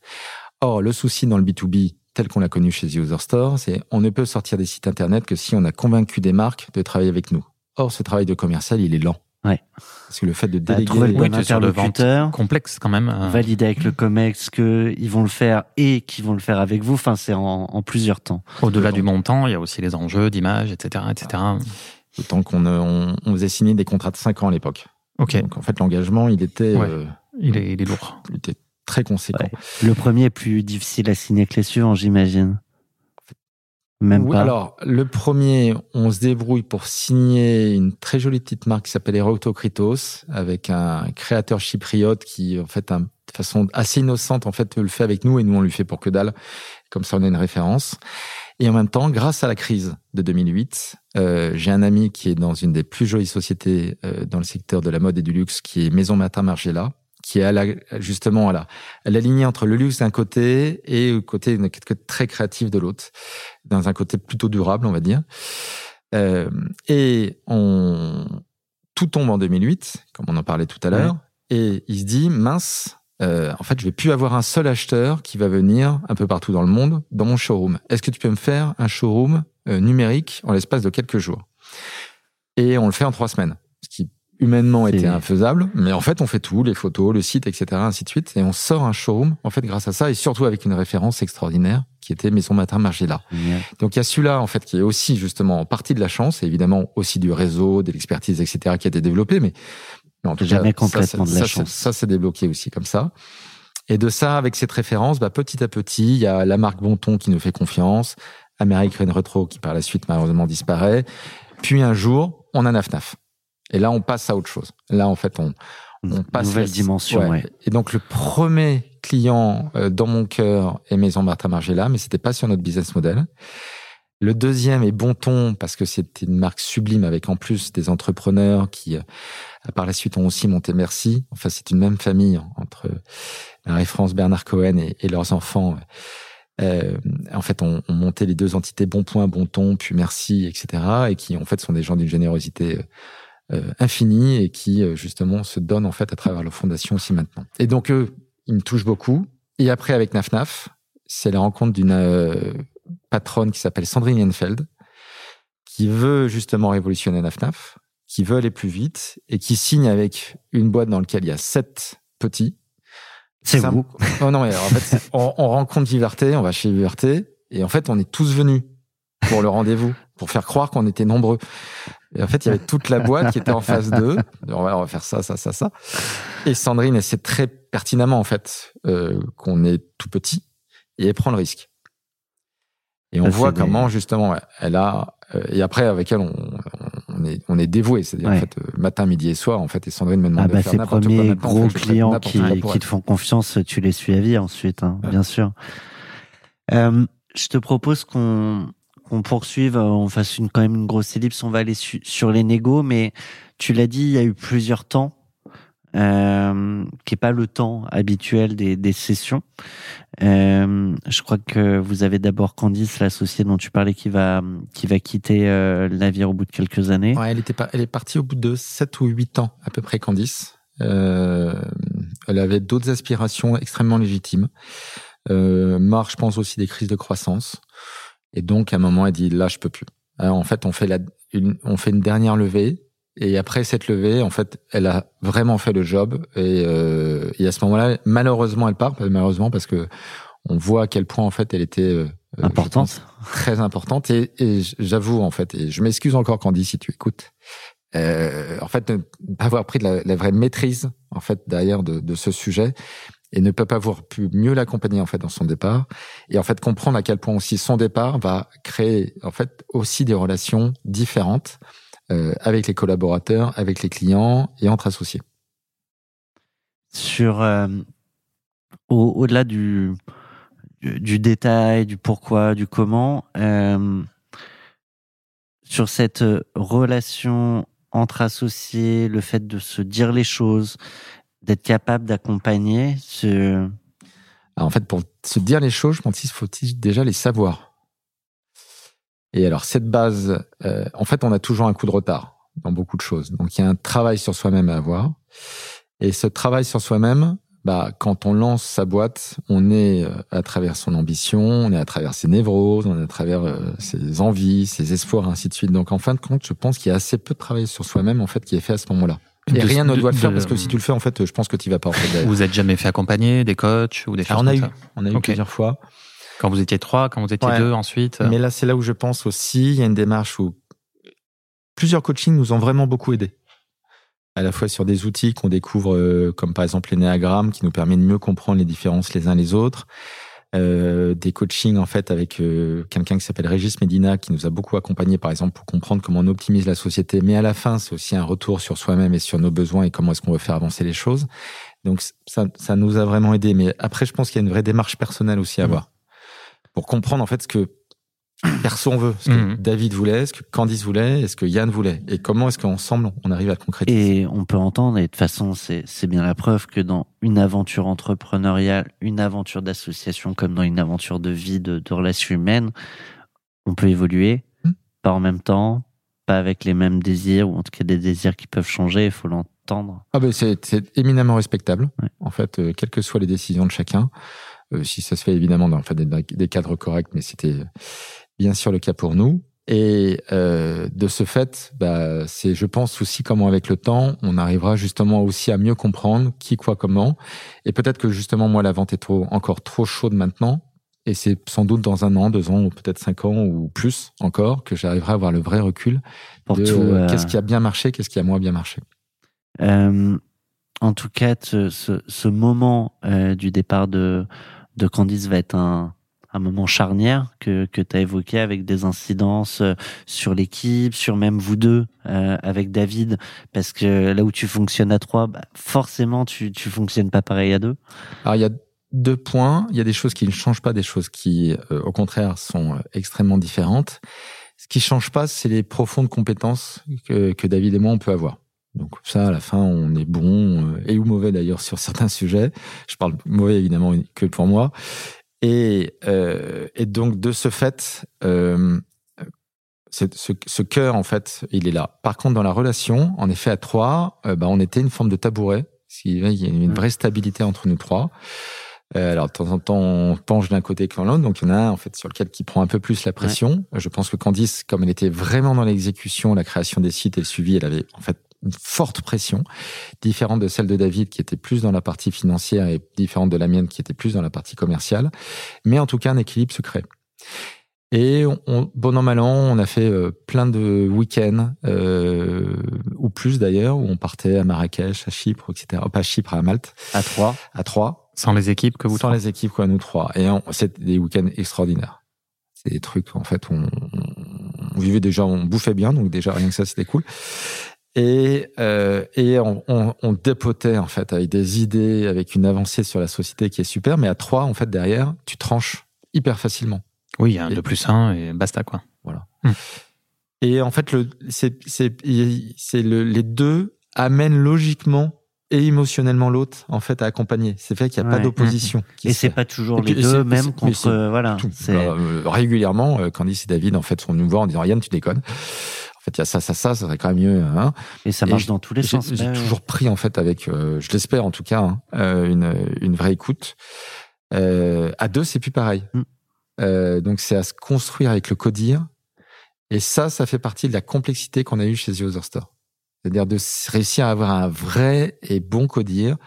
Or le souci dans le B2B tel qu'on l'a connu chez The User Store, c'est on ne peut sortir des sites internet que si on a convaincu des marques de travailler avec nous. Or ce travail de commercial il est lent. Ouais. Parce que le fait de Bah, déléguer trouver le bon interlocuteur, complexe quand même. euh, valider avec le COMEX qu'ils vont le faire et qu'ils vont le faire avec vous. Enfin, c'est en, en plusieurs temps. Au-delà du montant, il y a aussi les enjeux d'image, etc., etc. Autant qu'on euh, on, on faisait signer des contrats de 5 ans à l'époque. Ok, Donc en fait l'engagement il était, Ouais. euh, il est, il est lourd. il était très conséquent. Ouais. Le premier est plus difficile à signer que les suivants, j'imagine. Même Oui, pas. alors, le premier, on se débrouille pour signer une très jolie petite marque qui s'appelle Eroktokritos, avec un créateur chypriote qui, en fait, un- de façon assez innocente, en fait, le fait avec nous et nous, on lui fait pour que dalle. Comme ça, on a une référence. Et en même temps, grâce à la crise de 2008, euh, j'ai un ami qui est dans une des plus jolies sociétés euh, dans le secteur de la mode et du luxe, qui est Maison Martin Margiela, qui est à la, justement à la, à la lignée entre le luxe d'un côté et le côté très créatif de l'autre, dans un côté plutôt durable, on va dire. Euh, et on, tout tombe en 2008, comme on en parlait tout à l'heure, et il se dit mince. euh, en fait, je vais plus avoir un seul acheteur qui va venir un peu partout dans le monde dans mon showroom. Est-ce que tu peux me faire un showroom euh, numérique en l'espace de quelques jours? Et on le fait en trois semaines, ce qui humainement était infaisable, mais en fait, on fait tout, les photos, le site, etc., ainsi de suite, et on sort un showroom, en fait, grâce à ça, et surtout avec une référence extraordinaire, qui était Maison Matin Margiela. Donc, il y a celui-là, en fait, qui est aussi, justement, en partie de la chance, et évidemment, aussi du réseau, de l'expertise, etc., qui a été développé, mais, mais en tout Jamais cas, ça, complètement ça, de la ça, chance. Ça, s'est débloqué aussi comme ça. Et de ça, avec cette référence, bah, petit à petit, il y a la marque Bonton qui nous fait confiance, American Retro qui par la suite malheureusement disparaît. Puis un jour, on a Nafnaf. Et là, on passe à autre chose. Là, en fait, on, on passe Nouvelle la- dimension, ouais. Et donc le premier client euh, dans mon cœur est Maison Martin Margiela, mais c'était pas sur notre business model. Le deuxième est Bonton parce que c'était une marque sublime avec en plus des entrepreneurs qui, euh, par la suite, ont aussi monté Merci. Enfin, c'est une même famille entre Marie-France, Bernard Cohen et, et leurs enfants. Euh, en fait, on, on monté les deux entités Bonpoint, Bonton, puis Merci, etc. Et qui, en fait, sont des gens d'une générosité euh, infinie et qui, euh, justement, se donnent, en fait, à travers leur fondation aussi maintenant. Et donc, eux, ils me touchent beaucoup. Et après, avec Nafnaf, c'est la rencontre d'une euh, patronne qui s'appelle Sandrine Yenfeld, qui veut justement révolutionner Nafnaf, qui veut aller plus vite et qui signe avec une boîte dans laquelle il y a sept petits. C'est vous. Oh non, alors, en fait, on, on rencontre Viverté, on va chez Viverté, et en fait, on est tous venus pour le rendez-vous, pour faire croire qu'on était nombreux. Et en fait, il y avait toute la boîte qui était en face d'eux. On va, on va faire ça, ça, ça, ça. Et Sandrine, elle sait très pertinemment, en fait, euh, qu'on est tout petit, et elle prend le risque. Et on Ça, voit des- comment, justement, elle a, euh, et après, avec elle, on, on est, on est dévoué. C'est-à-dire, en fait, euh, matin, midi et soir, en fait, et Sandrine me demande Ah de bah, faire ces n'importe quoi. premiers Maintenant, on gros clients qui, te font confiance, tu les suis à vie ensuite, hein, bien sûr. Euh, je te propose qu'on qu'on poursuive, euh, on fasse quand même une grosse ellipse, on va aller su- sur les négos, mais tu l'as dit, il y a eu plusieurs temps, euh, qui est pas le temps habituel des, sessions. Euh, je crois que vous avez d'abord Candice, l'associée dont tu parlais, qui va, qui va quitter le navire au bout de quelques années. Elle, était elle est partie au bout de 7 ou 8 ans, à peu près, Candice. Elle avait d'autres aspirations extrêmement légitimes. Euh, je pense, aussi des crises de croissance. Et donc, à un moment, elle dit, là, je peux plus. Alors, en fait, on fait, la, une, on fait une dernière levée. Et après cette levée, en fait, elle a vraiment fait le job. Et, euh, et à ce moment-là, malheureusement, elle part. Malheureusement, parce que on voit à quel point, en fait, elle était euh, je Importante. pense, très importante. Et, et j'avoue, en fait, et je m'excuse encore, Candy, si tu écoutes. Euh, en fait, ne pas avoir pris de la, la vraie maîtrise, en fait, derrière de, de ce sujet et ne peut pas avoir pu mieux l'accompagner en fait dans son départ et en fait comprendre à quel point aussi son départ va créer en fait aussi des relations différentes euh, avec les collaborateurs, avec les clients et entre associés. sur euh, au- au-delà du, du détail, du pourquoi, du comment, euh, sur cette relation entre associés, le fait de se dire les choses, d'être capable d'accompagner, ce... Alors, en fait, pour se dire les choses, je pense qu'il faut déjà les savoir. Et alors cette base, euh, en fait, on a toujours un coup de retard dans beaucoup de choses. Donc il y a un travail sur soi-même à avoir. Et ce travail sur soi-même, bah, quand on lance sa boîte, on est euh, à travers son ambition, on est à travers ses névroses, on est à travers euh, ses envies, ses espoirs, ainsi de suite. Donc en fin de compte, je pense qu'il y a assez peu de travail sur soi-même en fait qui est fait à ce moment-là. Et De- rien ne doit le faire de- parce que si tu le fais, en fait, je pense que tu vas pas en fait. Vous êtes jamais fait accompagner des coachs ou des choses Alors, on a comme eu, ça on a eu Ok. plusieurs fois. Quand vous étiez trois, quand vous étiez Ouais. deux ensuite Mais là, c'est là où je pense aussi, il y a une démarche où plusieurs coachings nous ont vraiment beaucoup aidés. À la fois sur des outils qu'on découvre, euh, comme par exemple l'énéagramme, qui nous permet de mieux comprendre les différences les uns les autres. Euh, des coachings en fait avec euh, quelqu'un qui s'appelle Régis Medina qui nous a beaucoup accompagné par exemple pour comprendre comment on optimise la société. Mais à la fin c'est aussi un retour sur soi-même et sur nos besoins et comment est-ce qu'on veut faire avancer les choses. Donc ça, ça nous a vraiment aidé mais après je pense qu'il y a une vraie démarche personnelle aussi à Mhm. avoir. Pour comprendre en fait ce que personne veut ce que Mhm. David voulait ce que Candice voulait et ce que Yann voulait et comment est-ce qu'ensemble on arrive à le concrétiser? Et on peut entendre, et de toute façon, c'est c'est bien la preuve que dans une aventure entrepreneuriale, une aventure d'association, comme dans une aventure de vie, de, de relations humaines, on peut évoluer, Mm. pas en même temps, pas avec les mêmes désirs, ou en tout cas des désirs qui peuvent changer, il faut l'entendre. Ah ben c'est c'est éminemment respectable. Ouais. En fait, euh, quelles que soient les décisions de chacun, euh, si ça se fait évidemment dans en fait, des, des cadres corrects, mais c'était bien sûr le cas pour nous. Et euh, de ce fait, bah, c'est, je pense aussi comment avec le temps, on arrivera justement aussi à mieux comprendre qui, quoi, comment. Et peut-être que justement moi la vente est trop, encore trop chaude maintenant. Et c'est sans doute dans un an, deux ans, ou peut-être cinq ans ou plus encore que j'arriverai à avoir le vrai recul Pour de tout, euh, qu'est-ce qui a bien marché, qu'est-ce qui a moins bien marché. Euh, en tout cas, ce, ce, ce moment euh, du départ de, de Candice va être un, un moment charnière que, que tu as évoqué avec des incidences euh, sur l'équipe, sur même vous deux euh, avec David, parce que là où tu fonctionnes à trois, bah, forcément tu tu fonctionnes pas pareil à deux. Alors il y a deux points. Il y a des choses qui ne changent pas, des choses qui, euh, au contraire, sont euh, extrêmement différentes. Ce qui change pas, c'est les profondes compétences que, que David et moi on peut avoir. Donc ça, à la fin, on est bon euh, et ou mauvais d'ailleurs sur certains sujets. Je parle mauvais évidemment que pour moi. Et, euh, et donc de ce fait, euh, ce, ce cœur en fait, il est là. Par contre, dans la relation, en effet, à trois, euh, bah, on était une forme de tabouret. Il y a une vraie stabilité entre nous trois. Euh, alors de temps en temps, on penche d'un côté que l'autre, donc il y en a un en fait sur lequel qui prend un peu plus la pression. Je pense que Candice, comme elle était vraiment dans l'exécution, la création des sites et le suivi, elle avait en fait une forte pression, différente de celle de David qui était plus dans la partie financière et différente de la mienne qui était plus dans la partie commerciale. Mais en tout cas, un équilibre se crée. Et on, on- bon an mal an, on a fait euh, plein de week-ends euh, ou plus d'ailleurs où on partait à Marrakech, à Chypre, etc. Oh, pas à Chypre, à Malte, À trois. à trois. Sans les équipes que vous Sans les équipes, quoi, nous trois. Et c'est des week-ends extraordinaires. C'est des trucs, en fait, on, on vivait déjà, on bouffait bien, donc déjà rien que ça, c'était cool. Et, euh, et on, on, on dépotait, en fait, avec des idées, avec une avancée sur la société qui est super. Mais à trois, en fait, derrière, tu tranches hyper facilement. Oui, il y a un Et- 2 plus 1 et basta quoi. Voilà. Hmm. Et en fait, le, c'est, c'est, c'est le, les deux amènent logiquement et émotionnellement l'autre en fait à accompagner. C'est fait qu'il n'y a pas d'opposition. Et c'est fait. pas toujours Et les puis, deux, même contre. c'est euh, voilà. C'est- Euh, régulièrement, euh, Candice et David en fait sont venus me voir en disant Yann, tu déconnes. En fait, il y a ça, ça, ça, ça serait quand même mieux. Hein. Et ça Et marche dans tous les sens. j'ai toujours pris en fait avec, euh, je l'espère en tout cas, hein, euh, une, une vraie écoute. Euh, à deux, c'est plus pareil. Mm. Euh, donc c'est à se construire avec le codir. Et ça, ça fait partie de la complexité qu'on a eue chez The Other Store. C'est-à-dire de réussir à avoir un vrai et bon codir.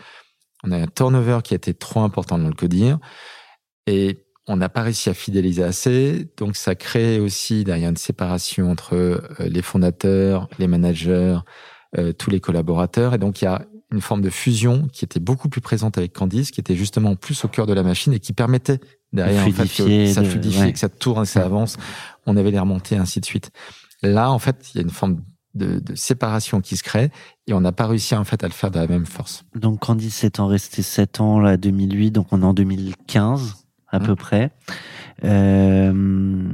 On a un turnover qui a été trop important dans le codir. Et on n'a pas réussi à fidéliser assez. Donc ça crée aussi derrière une séparation entre euh, les fondateurs, les managers, euh, tous les collaborateurs. Et donc, il y a une forme de fusion qui était beaucoup plus présente avec Candice, qui était justement plus au cœur de la machine et qui permettait derrière en fait, que ça fluidifie, ouais. que ça tourne, que ça avance. On avait les remontées, ainsi de suite. Là, en fait, il y a une forme de, de séparation qui se crée et on n'a pas réussi en fait à le faire de la même force. Donc Candice étant resté 7 ans là 2008, donc on est en 2015 à Mm. peu près. Euh,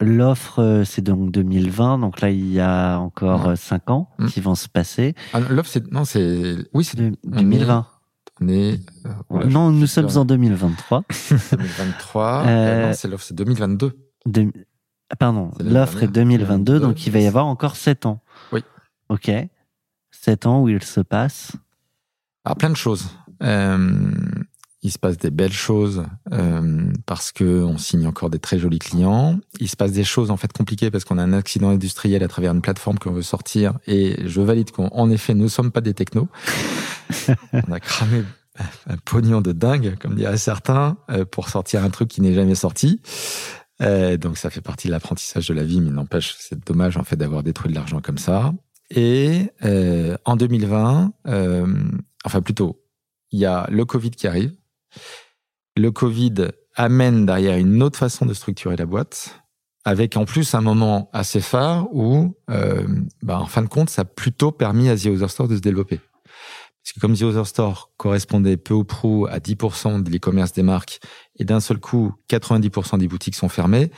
L'offre c'est donc 2020, donc là il y a encore Ouais. 5 ans Mm. qui vont se passer. Ah, L'offre, c'est non, c'est oui, c'est De- on est- 2020. on est euh, non, nous sommes en 2023. 2023. Euh, Euh, non, c'est l'offre, c'est 2022. De- ah, Pardon, l'offre est dernière. 2022, donc il va y avoir encore 7 ans. Oui. Ok. 7 ans où il se passe. Alors plein de choses. Euh, il se passe des belles choses euh, parce que on signe encore des très jolis clients. Il se passe des choses en fait compliquées parce qu'on a un accident industriel à travers une plateforme qu'on veut sortir et je valide qu'en effet nous ne sommes pas des technos. on a cramé un pognon de dingue, comme diraient certains, euh, pour sortir un truc qui n'est jamais sorti. Euh, donc ça fait partie de l'apprentissage de la vie, mais n'empêche, c'est dommage en fait d'avoir détruit de l'argent comme ça. Et euh, en 2020, euh, enfin plutôt, il y a le Covid qui arrive. Le Covid amène derrière une autre façon de structurer la boîte, avec en plus un moment assez phare où, euh, bah, en fin de compte, ça a plutôt permis à The Other Store de se développer. Parce que comme The Other Store correspondait peu ou prou à 10% de l'e-commerce des marques, et d'un seul coup, 90% des boutiques sont fermées,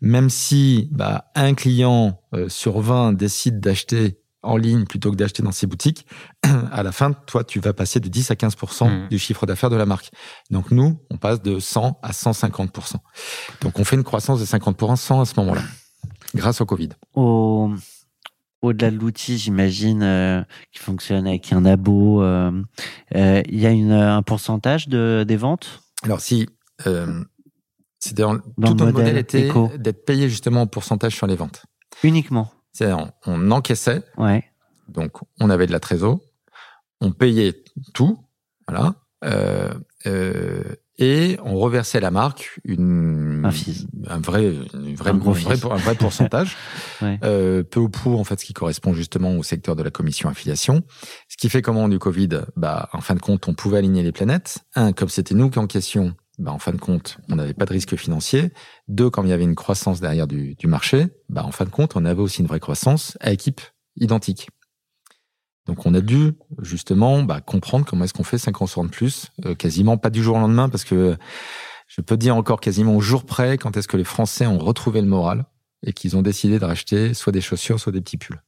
même si bah, un client euh, sur 20 décide d'acheter en ligne plutôt que d'acheter dans ses boutiques, à la fin, toi, tu vas passer de 10 à 15% Mhm. du chiffre d'affaires de la marque. Donc nous, on passe de 100 à 150%. Donc on fait une croissance de 50% à ce moment-là, grâce au Covid. Au, au-delà de l'outil, j'imagine, euh, qui fonctionne avec un abo, euh, euh, il y a une, un pourcentage de, des ventes? Alors si euh, c'était tout le modèle modèle était d'être payé justement au pourcentage sur les ventes. uniquement. C'est-à-dire on, on encaissait, Ouais. donc on avait de la trésor, on payait tout, voilà, euh, euh, et on reversait à la marque une Un vrai, une vraie, Un vrai, fees. un vrai pourcentage, Ouais. euh, peu ou prou en fait, ce qui correspond justement au secteur de la commission affiliation. Ce qui fait qu'au moment du Covid, bah, en fin de compte, on pouvait aligner les planètes. Un, comme c'était nous qui en question, bah, en fin de compte, on n'avait pas de risque financier. Deux, comme il y avait une croissance derrière du, marché, bah, en fin de compte, on avait aussi une vraie croissance à équipe identique. Donc on a dû justement bah, comprendre comment est-ce qu'on fait 50% de plus, euh, quasiment pas du jour au lendemain, parce que je peux dire encore quasiment au jour près quand est-ce que les Français ont retrouvé le moral et qu'ils ont décidé de racheter soit des chaussures, soit des petits pulls,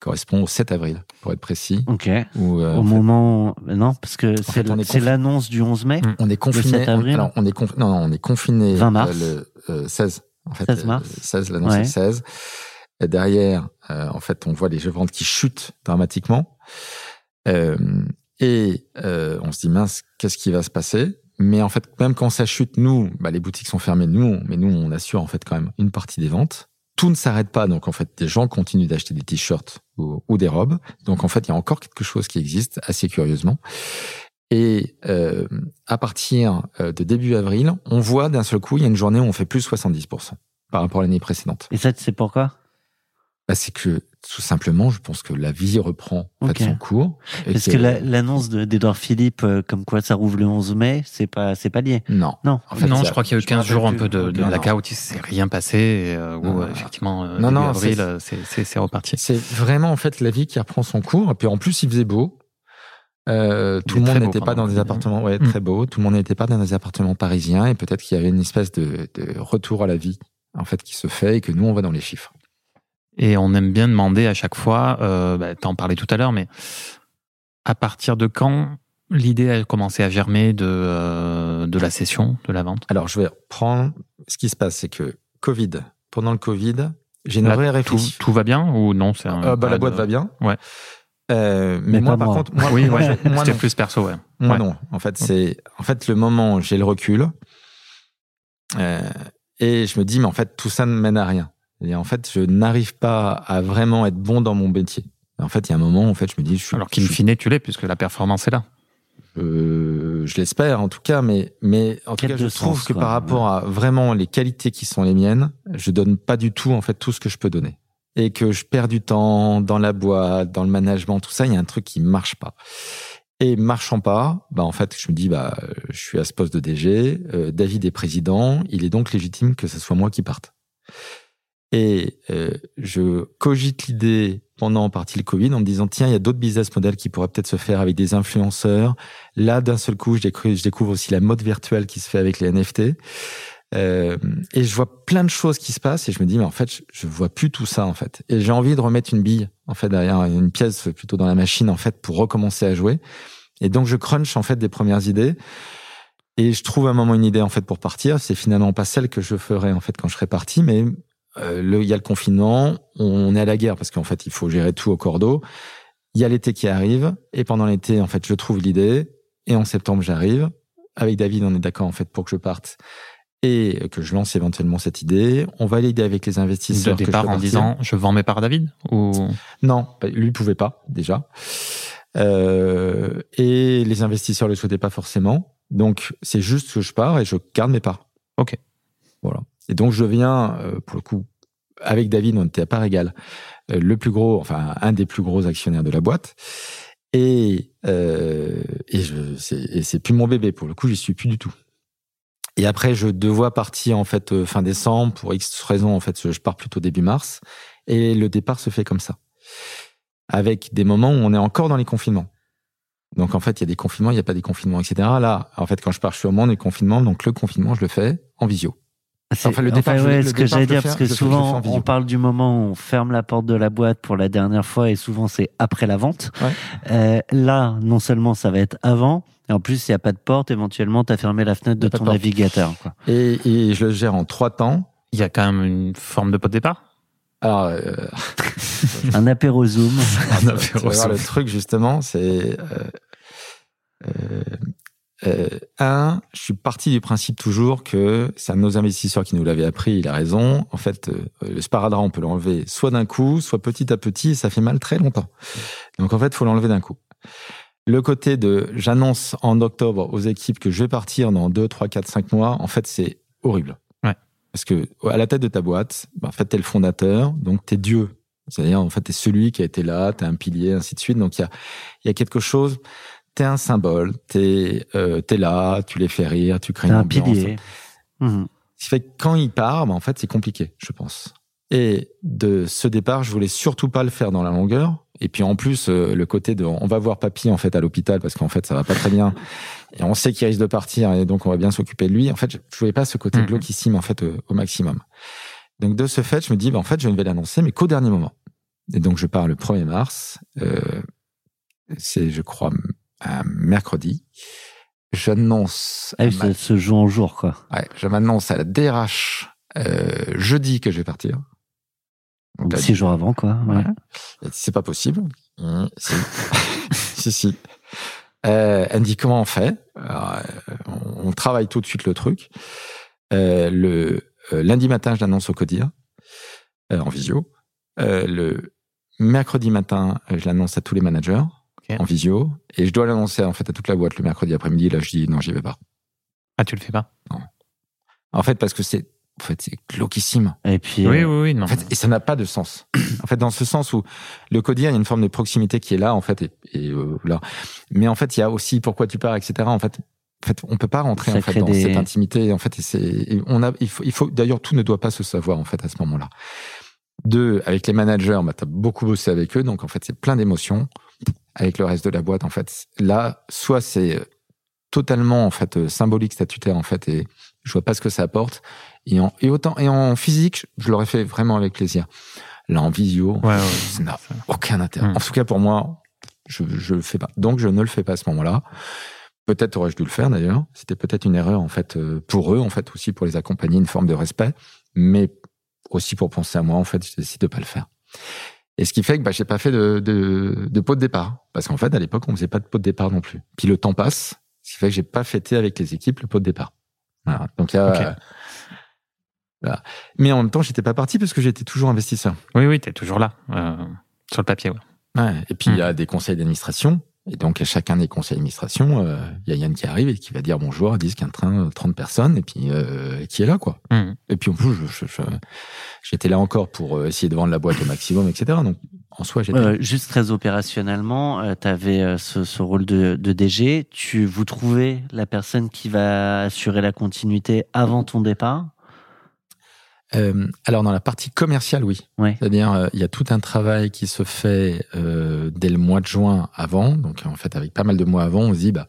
qui correspond au 7 avril, pour être précis. Ok. Où, euh, Au en fait, moment, non, parce que c'est, confi- l'annonce du 11 mai. Mm. on est confiné. 7 avril on, alors, on est conf- non, non, on est confiné 20 mars. euh, le euh, 16. En fait, 16 mars. euh, 16, l'annonce Ouais. est 16. Et derrière, euh, en fait, on voit les jeux de vente qui chutent dramatiquement. Euh, et euh, on se dit mince, qu'est-ce qui va se passer? Mais en fait, même quand ça chute, nous, bah, les boutiques sont fermées, nous, mais nous, on assure en fait quand même une partie des ventes. Tout ne s'arrête pas, donc en fait, des gens continuent d'acheter des t-shirts ou, ou des robes. Donc en fait, il y a encore quelque chose qui existe assez curieusement. Et euh, à partir euh, de début avril, on voit d'un seul coup, il y a une journée où on fait plus 70% par rapport à l'année précédente. Et ça, sais pourquoi? Bah, c'est que tout simplement, je pense que la vie reprend en fait, son cours. et Parce que la- l'annonce de- d'Edouard Philippe, euh, comme quoi ça rouvre le 11 mai, c'est pas, c'est pas lié. non, Non. En fait, non, je crois qu'il y a eu je me 15 jours un peu de, de blackout, il s'est rien passé, et, euh, où Non, euh, effectivement, euh, Non, non, avril, c'est- c'est c'est- c'est reparti. C'est vraiment en fait la vie qui reprend son cours. Et puis en plus, il faisait beau. Euh, tout le monde n'était pas dans des Covid. appartements, ouais, Mm. très beau. Tout le monde n'était pas dans des appartements parisiens et peut-être qu'il y avait une espèce de, de retour à la vie en fait qui se fait et que nous on va dans les chiffres. Et on aime bien demander à chaque fois, euh, bah, t'en parlais tout à l'heure, mais à partir de quand l'idée a commencé à germer de, euh, de la session, de la vente? Alors je vais reprendre. Ce qui se passe, c'est que Covid, pendant le Covid, j'ai une vraie tout, réflexion. tout va bien ou non? C'est Euh, bah, la boîte de- va bien. Ouais. Euh, mais, Mais moi, par moi. contre, moi, Oui, moi, ouais. C'était plus perso, ouais. Moi Ouais. non. En fait, c'est en fait le moment où j'ai le recul euh, et je me dis mais en fait tout ça ne mène à rien. Et en fait, je n'arrive pas à vraiment être bon dans mon métier. En fait, il y a un moment, en fait, je me dis, je suis, Alors qu'in fine, tu l'es, puisque la performance est là. euh, je l'espère en tout cas, mais mais en tout cas, je trouve sens, que quoi. par rapport à vraiment les qualités qui sont les miennes, je donne pas du tout en fait tout ce que je peux donner et que je perds du temps dans la boîte, dans le management, tout ça. Il y a un truc qui marche pas. Et marchant pas, bah en fait, je me dis bah je suis à ce poste de DG, euh, David est président, il est donc légitime que ce soit moi qui parte. Et euh, je cogite l'idée pendant en partie le Covid en me disant tiens il y a d'autres business models qui pourraient peut-être se faire avec des influenceurs. Là d'un seul coup je découvre, aussi la mode virtuelle qui se fait avec les NFT. Euh, et je vois plein de choses qui se passent et je me dis mais en fait je, je vois plus tout ça en fait et j'ai envie de remettre une bille en fait derrière une pièce plutôt dans la machine en fait pour recommencer à jouer et donc je crunch en fait des premières idées et je trouve à un moment une idée en fait pour partir c'est finalement pas celle que je ferais en fait quand je serais parti mais le il y a le confinement on est à la guerre parce qu'en fait il faut gérer tout au cordeau il y a l'été qui arrive et pendant l'été en fait je trouve l'idée et en septembre j'arrive avec David on est d'accord en fait pour que je parte et que je lance éventuellement cette idée. On valide avec les De investisseurs. que je en disant je vends mes parts à David ou? Non, bah, lui pouvait pas déjà. Euh, et les investisseurs le souhaitaient pas forcément. Donc c'est juste que je pars et je garde mes parts. Ok. Voilà. Et donc je viens, euh, pour le coup, avec David, on était à part égale, euh, le plus gros, enfin un des plus gros actionnaires de la boîte. Et euh, et c'est plus mon bébé pour le coup, j'y suis plus du tout. Et après, je devais partir en fait euh, fin décembre pour X raisons. En fait, je pars plutôt début mars. Et le départ se fait comme ça, avec des moments où on est encore dans les confinements. Donc en fait, il y a des confinements, il n'y a pas des confinements, etc. Là, en fait, quand je pars, je suis au moment des confinements. Donc le confinement, je le fais en visio. C'est- Enfin, le départ, je- ouais, le ce que départ, j'allais le dire, parce que le le souvent, on parle du moment où on ferme la porte de la boîte pour la dernière fois, et souvent c'est après la vente. Ouais. Euh, là, non seulement ça va être avant, et en plus, il n'y a pas de porte, éventuellement, tu as fermé la fenêtre de ton de navigateur. Quoi. Et, et je le gère en trois temps. il y a quand même une forme de pot de départ Alors, euh, Un apéro Zoom. tu vas voir, le truc justement, c'est euh, euh, euh, un, je suis parti du principe toujours que c'est un de nos investisseurs qui nous l'avait appris, il a raison. En fait, euh, le sparadrap, on peut l'enlever soit d'un coup, soit petit à petit, et ça fait mal très longtemps. Donc en fait, faut l'enlever d'un coup. Le côté de j'annonce en octobre aux équipes que je vais partir dans 2, 3, 4, 5 mois, en fait, c'est horrible. Ouais. Parce que à la tête de ta boîte, bah, en fait, t'es le fondateur, donc t'es Dieu. C'est-à-dire, en fait, t'es celui qui a été là, t'es un pilier, ainsi de suite. Donc il y a, il y a quelque chose, t'es un symbole, t'es euh, t'es là, tu les fais rire, tu crées une un ambiance. pilier. Mhm. Ce qui fait que quand il part, bah, en fait, c'est compliqué, je pense. Et de ce départ, je voulais surtout pas le faire dans la longueur. Et puis en plus, euh, le côté de, on va voir papy en fait à l'hôpital parce qu'en fait ça va pas très bien. Et on sait qu'il risque de partir et donc on va bien s'occuper de lui. En fait, je, je voulais pas ce côté Mhm. glauquissime en fait au, au maximum. Donc de ce fait, je me dis, bah, en fait, je ne vais l'annoncer, mais qu'au dernier moment. Et donc je pars le 1er mars. Euh, c'est, je crois, un mercredi. J'annonce. Ah ma- ça se joue en jour, quoi. Ouais, je m'annonce à la DRH euh, jeudi que je vais partir. Donc, elle Six jours avant, quoi. ouais. Elle C'est pas possible. Mmh, si. si, si. Euh, elle me dit comment on fait? Alors, euh, on, on travaille tout de suite le truc. Euh, le lundi matin, je l'annonce au CODIR en visio. Le mercredi matin, je l'annonce à tous les managers En visio. Et je dois l'annoncer en fait à toute la boîte le mercredi après-midi. Là, je dis non, j'y vais pas. Ah, tu le fais pas? En fait, parce que c'est en fait c'est glauquissime. Et puis, Oui, euh, oui, oui. Non. En fait, et ça n'a pas de sens. En fait, dans ce sens où le codir, il y a une forme de proximité qui est là, en fait, et, et, euh, là. Mais en fait, il y a aussi pourquoi tu pars, etc. En fait, en fait, on peut pas rentrer Ça en fait dans des- cette intimité. En fait, et c'est, et on a, il faut, il faut. D'ailleurs, tout ne doit pas se savoir en fait à ce moment-là. Deux, avec les managers, bah, t'as beaucoup bossé avec eux, donc en fait, c'est plein d'émotions. Avec le reste de la boîte, en fait, là, soit c'est totalement en fait euh, symbolique, statutaire, en fait, et je vois pas ce que ça apporte. Et en, et autant, et en physique, je l'aurais fait vraiment avec plaisir. Là, en visio, Ouais, ouais. ça n'a aucun intérêt. Mm. En tout cas, pour moi, je, je le fais pas. Donc, je ne le fais pas à ce moment-là. Peut-être aurais-je dû le faire d'ailleurs. C'était peut-être une erreur en fait euh, pour eux, en fait aussi pour les accompagner, une forme de respect, mais aussi pour penser à moi. En fait, je décide de pas le faire. Et ce qui fait que bah, j'ai pas fait de, de, de pot de départ, parce qu'en fait à l'époque on faisait pas de pot de départ non plus. Puis le temps passe, ce qui fait que j'ai pas fêté avec les équipes le pot de départ. Voilà. Donc il y a, euh, voilà. Mais en même temps j'étais pas parti parce que j'étais toujours investisseur. Oui, oui, t'es toujours là, euh, sur le papier. Ouais. Ouais, et puis il y a des conseils d'administration. Et donc, à chacun des conseils d'administration, euh, il y a Yann qui arrive et qui va dire bonjour à 10, 15, 30 30 personnes, et puis euh, qui est là, quoi. Mhm. Et puis, en plus, j'étais là encore pour euh, essayer de vendre la boîte au maximum, etc. Donc, en soi, j'étais... Euh, juste très opérationnellement, tu avais ce, ce rôle de, de DG. Tu vous trouvez la personne qui va assurer la continuité avant ton départ? Euh, alors, dans la partie commerciale, oui. Ouais. C'est-à-dire, euh, il y a tout un travail qui se fait euh, dès le mois de juin avant. Donc, en fait, avec pas mal de mois avant, on se dit, bah,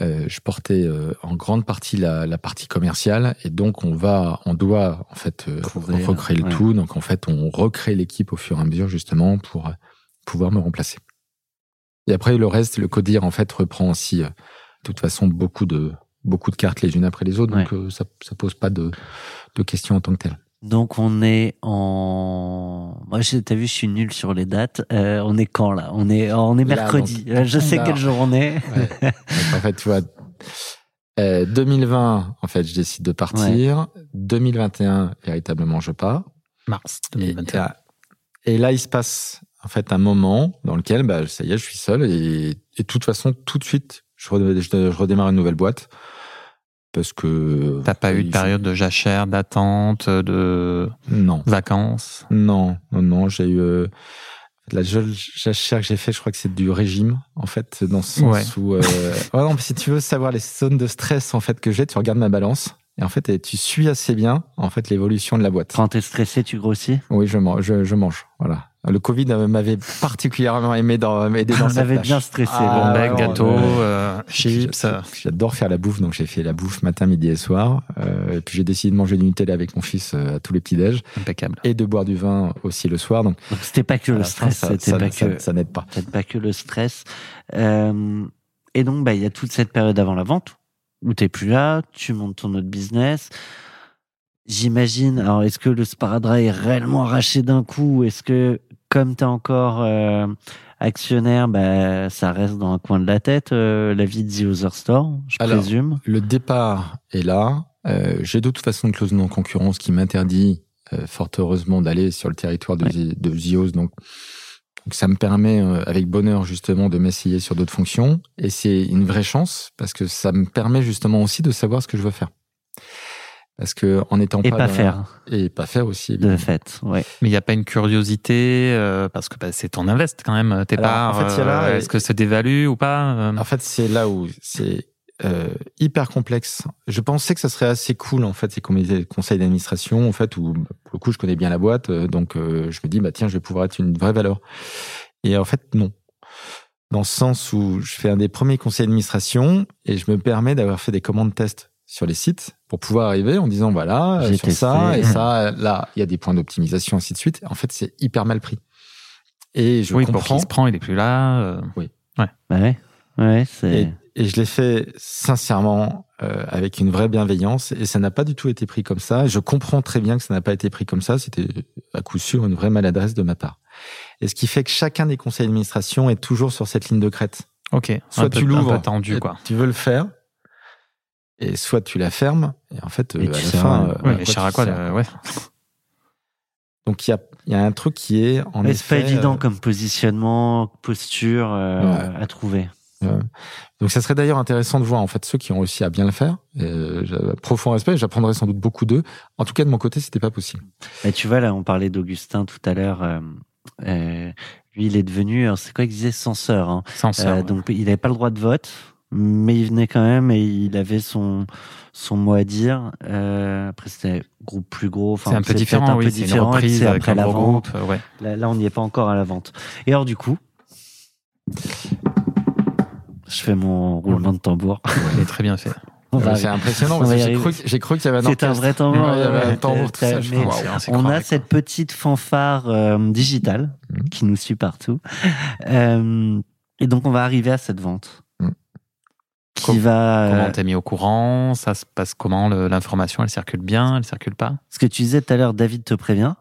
euh, je portais euh, en grande partie la, la partie commerciale, et donc on va, on doit en fait euh, Couvrir, recréer le ouais. tout. Donc, en fait, on recrée l'équipe au fur et à mesure justement pour pouvoir me remplacer. Et après, le reste, le codir en fait reprend aussi, euh, de toute façon, beaucoup de beaucoup de cartes les unes après les autres. Donc, euh, ça, ça pose pas de, de questions en tant que telles. Donc on est en. Moi, t'as vu, je suis nul sur les dates. Euh, on est quand là? On est, on est Là, mercredi. donc- Euh, je sais Là. quel jour on est. Ouais. Donc, en fait, tu vois, euh, 2020, en fait, je décide de partir. 2021, véritablement, je pars. Mars Et, 2021. et là, il se passe en fait un moment dans lequel, bah, ça y est, je suis seul et, et de toute façon, tout de suite, je, redé- je- je redémarre une nouvelle boîte parce que T'as pas eu de période de jachère, d'attente, de Non, vacances? Non, non, non. J'ai eu euh, la seule jachère que j'ai fait, je crois que c'est du régime, en fait, dans ce sens Ouais. où, euh, ouais, non, mais si tu veux savoir les zones de stress en fait que j'ai, tu regardes ma balance. Et en fait, tu suis assez bien en fait l'évolution de la boîte. Quand t'es stressé, tu grossis? Oui, je mange, je, je mange. Voilà. Le Covid m'avait particulièrement aimé dans, aidé dans On cette avait tâche. bien stressé. Ah, Bon gâteau, euh, chips. J'adore faire la bouffe, donc j'ai fait la bouffe matin, midi et soir. Euh, et puis j'ai décidé de manger du Nutella avec mon fils euh, à tous les petits déj impeccable. et de boire du vin aussi le soir. Donc c'était pas que le fin, stress, ça, c'était ça- pas ça- que. ça n'aide pas. Peut-être pas que le stress. Euh, et donc, bah, il y a toute cette période avant la vente où t'es plus là, tu montes ton autre business. J'imagine. Alors, est-ce que le sparadrap est réellement arraché d'un coup ou est-ce que, comme t'es encore euh, actionnaire, bah, ça reste dans un coin de la tête, euh, la vie de The Other Store, je Alors, présume. Le départ est là. Euh, j'ai de toute façon une clause non-concurrence qui m'interdit, euh, fort heureusement, d'aller sur le territoire de, Ouais. de Zios. Donc, donc ça me permet, euh, avec bonheur, justement, de m'essayer sur d'autres fonctions. Et c'est une vraie chance parce que ça me permet justement aussi de savoir ce que je veux faire. Parce que en étant Et pas pas la- faire, et pas faire aussi. de évidemment. fait. Ouais. Mais il n'y a pas une curiosité, euh, parce que bah, c'est ton invest quand même, tes parts. en fait, euh, Est-ce que c'est dévalu ou pas euh, En fait, c'est là où c'est euh, hyper complexe. Je pensais que ça serait assez cool en fait ces conseils d'administration en fait où pour le coup je connais bien la boîte, euh, donc euh, je me dis bah tiens je vais pouvoir être une vraie valeur. Et en fait non. Dans le sens où je fais un des premiers conseils d'administration et je me permets d'avoir fait des commandes test sur les sites pour pouvoir arriver en disant voilà euh, J'ai sur ça testé. et ça là il y a des points d'optimisation ainsi de suite. En fait c'est hyper mal pris. Et je Oui, pour comprends qui se prend, il est plus là. euh, Bah ouais. Ouais, c'est. Et, et je l'ai fait sincèrement euh, avec une vraie bienveillance et ça n'a pas du tout été pris comme ça. Je comprends très bien que ça n'a pas été pris comme ça. C'était à coup sûr une vraie maladresse de ma part. Et ce qui fait que chacun des conseils d'administration est toujours sur cette ligne de crête. Ok. Soit un peu, tu l'ouvres, Un peu tendu, et quoi. tu veux le faire, et soit tu la fermes. Et en fait, Et euh, à tu la fin, à- euh, Ouais, mais sers euh, ouais. Donc il y a, il y a un truc qui est en c'est pas évident euh, comme positionnement, posture euh, Ouais. à trouver. Donc ça serait d'ailleurs intéressant de voir en fait ceux qui ont réussi à bien le faire. J'ai profond respect, j'apprendrai sans doute beaucoup d'eux. En tout cas de mon côté, c'était pas possible. Et tu vois, là, on parlait d'Augustin tout à l'heure. euh, euh, lui, il est devenu, c'est quoi il disait, censeur. Hein. Euh, ouais. donc, il n'avait pas le droit de vote, mais il venait quand même et il avait son, son mot à dire. Euh, après, c'était groupe plus gros. Enfin, c'est un peu différent, un peu oui. Une différent, reprise avec après un la vente. groupe. Ouais. Là, là, on n'y est pas encore à la vente. Et alors, du coup, je fais mon roulement de tambour. Il est très bien fait. C'est impressionnant parce que j'ai cru, que- j'ai cru qu'il y avait un C'est un vrai tambour, Ouais, ouais, un tambour, ouais, tout ça. ouais, On a quoi. cette petite fanfare euh, digitale Mhm. qui nous suit partout. Euh, et donc, on va arriver à cette vente. Qui Com- va. Comment euh, t'es mis au courant Ça se passe comment L'information, elle circule bien Elle circule pas ce que tu disais tout à l'heure, David te prévient.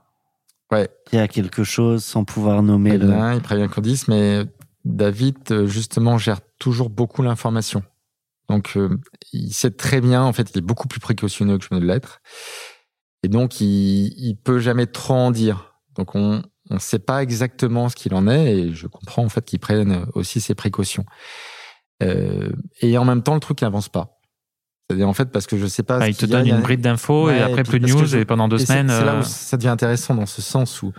Ouais. Il y a quelque chose sans pouvoir nommer Il le. prévient, il prévient Candice, mais David, euh, justement, gère toujours beaucoup l'information. Donc, euh, il sait très bien, en fait, il est beaucoup plus précautionneux que je ne l'être. Et donc, il, il peut jamais trop en dire. Donc, on ne sait pas exactement ce qu'il en est, et je comprends, en fait, qu'il prenne aussi ses précautions. Euh, et en même temps, le truc n'avance pas. C'est-à-dire, en fait, parce que je sais pas. Ah, ce Il te donne une bride d'infos Ouais, et après et plus de news je- et pendant deux et semaines. C'est là euh, où ça devient intéressant dans ce sens où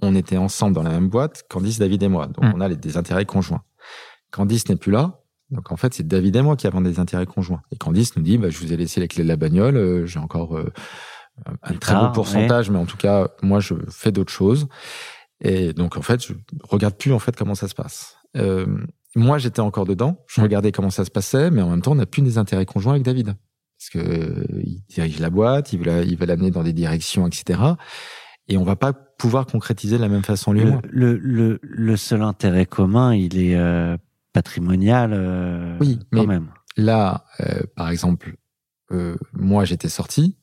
on était ensemble dans la même boîte, Candice, David et moi. Donc Mm. on a les- des intérêts conjoints. Candice n'est plus là. Donc en fait, c'est David et moi qui avons des intérêts conjoints. Et Candice nous dit, bah, je vous ai laissé les clés de la bagnole, euh, j'ai encore euh, un très tard, beau pourcentage, mais en tout cas, moi, je fais d'autres choses. Et donc en fait, je regarde plus en fait comment ça se passe. Euh, moi, j'étais encore dedans. Je Mm. regardais comment ça se passait, mais en même temps, on n'a plus des intérêts conjoints avec David parce que euh, il dirige la boîte, il veut la- il veut l'amener dans des directions, etc. Et on va pas pouvoir concrétiser de la même façon lui et Le, moi. le, le, le seul intérêt commun, il est euh, patrimonial. euh, Oui, quand mais- même. Là, euh, par exemple, euh, moi j'étais sorti,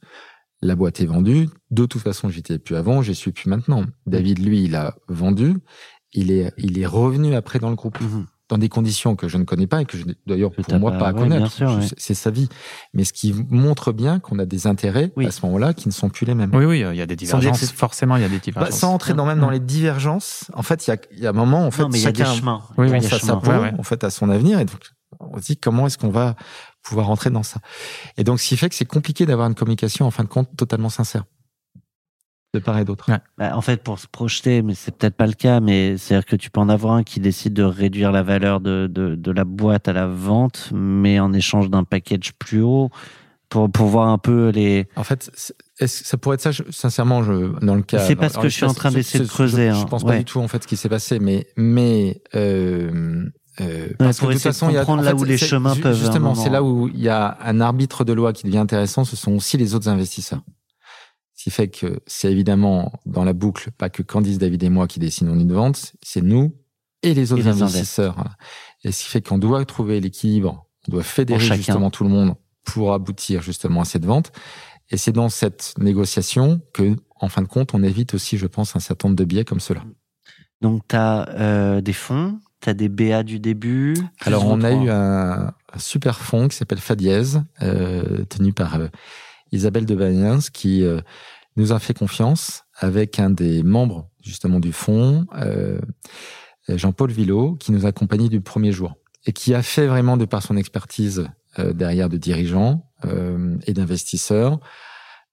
la boîte est vendue. De toute façon, j'étais plus avant, je suis plus maintenant. David, lui, il a vendu. Il est, il est revenu après dans le groupe Mhm. Dans des conditions que je ne connais pas et que je n'ai d'ailleurs pour moi pas- pas à ouais, connaître. ouais. C'est sa vie. Mais ce qui montre bien qu'on a des intérêts Oui. à ce moment-là qui ne sont plus les mêmes. Oui, oui, il y a des divergences. Forcément, il y a des Bah, divergences. sans entrer dans, même dans les divergences, en fait, il y a, il y a un moment, en fait, non, mais il y a des chacun chemins. Oui, Il y a oui, des pense à sa chemins. peau, Ouais, ouais. en fait, à son avenir. Et donc, on se dit comment est-ce qu'on va pouvoir rentrer dans ça? Et donc, ce qui fait que c'est compliqué d'avoir une communication, en fin de compte, totalement sincère. De part et d'autre. Ouais. Bah, en fait, pour se projeter, mais c'est peut-être pas le cas, mais c'est-à-dire que tu peux en avoir un qui décide de réduire la valeur de, de, de la boîte à la vente, mais en échange d'un package plus haut, pour, pour voir un peu les. En fait, est-ce que ça pourrait être ça, je- sincèrement, je, dans le cas. C'est pas dans- ce dans que je suis en train d'essayer de je- je- creuser, Je, hein. pense Ouais. pas du tout, en fait, ce qui s'est passé, mais, mais, euh, euh, parce pour que de toute façon, il y a, en là fait, où les chemins peuvent, Justement, c'est là où il y a un arbitre de loi qui devient intéressant, ce sont aussi les autres investisseurs. Ce qui fait que c'est évidemment dans la boucle, pas que Candice, David et moi qui décidons d'une vente, c'est nous et les autres Et les investisseurs. Voilà. Et ce qui fait qu'on doit trouver l'équilibre, on doit fédérer justement tout le monde pour aboutir justement à cette vente. Et c'est dans cette négociation que, en fin de compte, on évite aussi, je pense, un certain nombre de biais comme cela. Donc, tu as des fonds, tu as des BA du début. Alors, on a eu un, un super fonds qui s'appelle Fadiez, euh, tenu par euh, Isabelle de Bagnens, qui euh, nous a fait confiance avec un des membres justement du fonds, euh, Jean-Paul Villot, qui nous a accompagnés du premier jour et qui a fait vraiment, de par son expertise euh, derrière de dirigeants et d'investisseurs,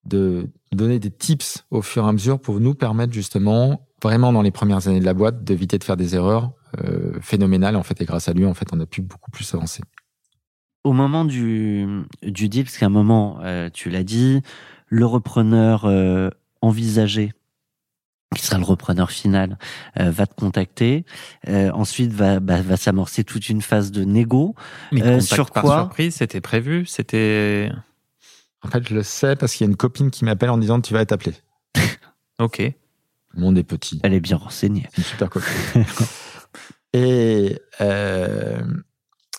de donner des tips au fur et à mesure pour nous permettre justement, vraiment dans les premières années de la boîte, d'éviter de faire des erreurs euh, phénoménales. En fait, et grâce à lui, en fait, on a pu beaucoup plus avancer. Au moment du, du deal, parce qu'à un moment, euh, tu l'as dit, le repreneur euh, envisagé, qui sera le repreneur final, euh, va te contacter. Euh, ensuite, va, bah, va s'amorcer toute une phase de négo. Mais Euh, sur par quoi surprise, c'était prévu, c'était En fait, je le sais parce qu'il y a une copine qui m'appelle en disant tu vas être appelé. ok. Le monde est petit. Elle est bien renseignée. Une super copine. et, euh,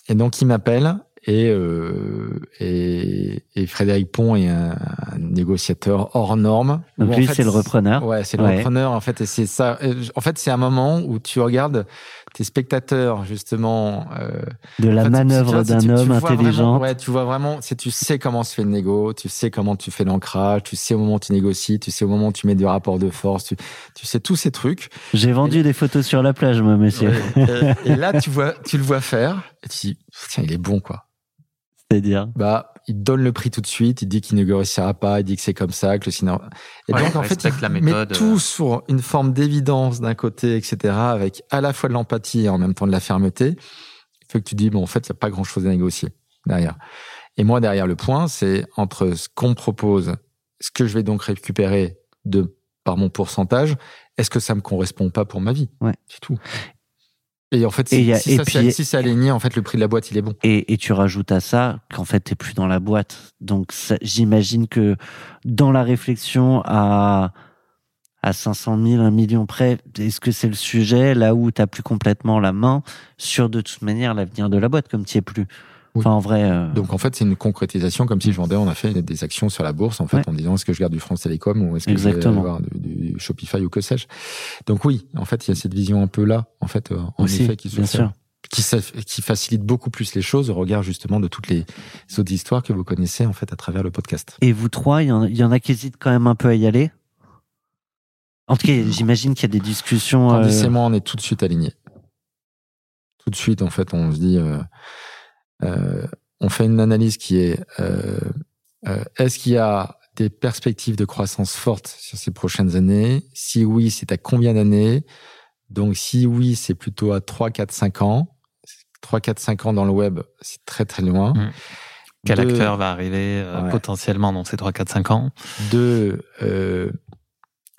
et donc, il m'appelle et, euh, et, et Frédéric Pont est un, un négociateur hors norme. Donc en lui, fait, c'est le repreneur. Ouais, c'est le Ouais. repreneur, en fait, et c'est ça. En fait, c'est un moment où tu regardes tes spectateurs, justement. euh, De la en fait, tu manœuvre d'un homme intelligent. Ouais, tu vois vraiment, c'est tu sais comment se fait le négo, tu sais comment tu fais l'ancrage, tu sais au moment où tu négocies, tu sais au moment où tu mets du rapport de force, tu, tu sais tous ces trucs. J'ai vendu des photos sur la plage, moi, monsieur. Ouais. et, et là, tu vois, tu le vois faire, et tu dis, tiens, il est bon, quoi. C'est-à-dire. Bah, il donne le prix tout de suite, il dit qu'il ne négociera pas, il dit que c'est comme ça, que le scénario. Et Ouais, donc, en fait, il la met tout euh. sur une forme d'évidence d'un côté, etc., avec à la fois de l'empathie et en même temps de la fermeté. Il fait que tu dis, bon, en fait, il n'y a pas grand-chose à négocier derrière. Et moi, derrière le point, c'est entre ce qu'on me propose, ce que je vais donc récupérer de par mon pourcentage, est-ce que ça me correspond pas pour ma vie? Ouais. C'est tout. Et en fait, si, y a- si et ça, puis- si aligné, en fait, le prix de la boîte, il est bon. Et, et tu rajoutes à ça qu'en fait, t'es plus dans la boîte. Donc, j'imagine que dans la réflexion à, à 500 000, 1 million près, est-ce que c'est le sujet là où t'as plus complètement la main sur de toute manière l'avenir de la boîte comme tu es plus? Oui. Enfin, en vrai, euh, Donc en fait, c'est une concrétisation comme si je vendais, on a fait des actions sur la bourse en fait Ouais. en disant est-ce que je garde du France Télécom ou est-ce que Exactement. je vais avoir du, du Shopify ou que sais-je. Donc oui, en fait, il y a cette vision un peu là en fait euh, en aussi, effet qui se bien fait, sûr. qui, facilite beaucoup plus les choses au regard justement de toutes les autres histoires que vous connaissez en fait à travers le podcast. Et vous trois, il y, y en a qui hésitent quand même un peu à y aller? En tout cas, j'imagine qu'il y a des discussions. Candice euh, et moi, on est tout de suite alignés. Tout de suite, en fait, on se dit, euh, on fait une analyse qui est, euh, euh, est-ce qu'il y a des perspectives de croissance fortes sur ces prochaines années? Si oui, c'est à combien d'années? Donc, si oui, c'est plutôt à 3, 4, 5 ans. 3, 4, 5 ans dans le web, c'est très très loin. Mm. Quel Deux- acteur va arriver euh, Ouais. potentiellement dans ces 3, 4, 5 ans? Deux, euh,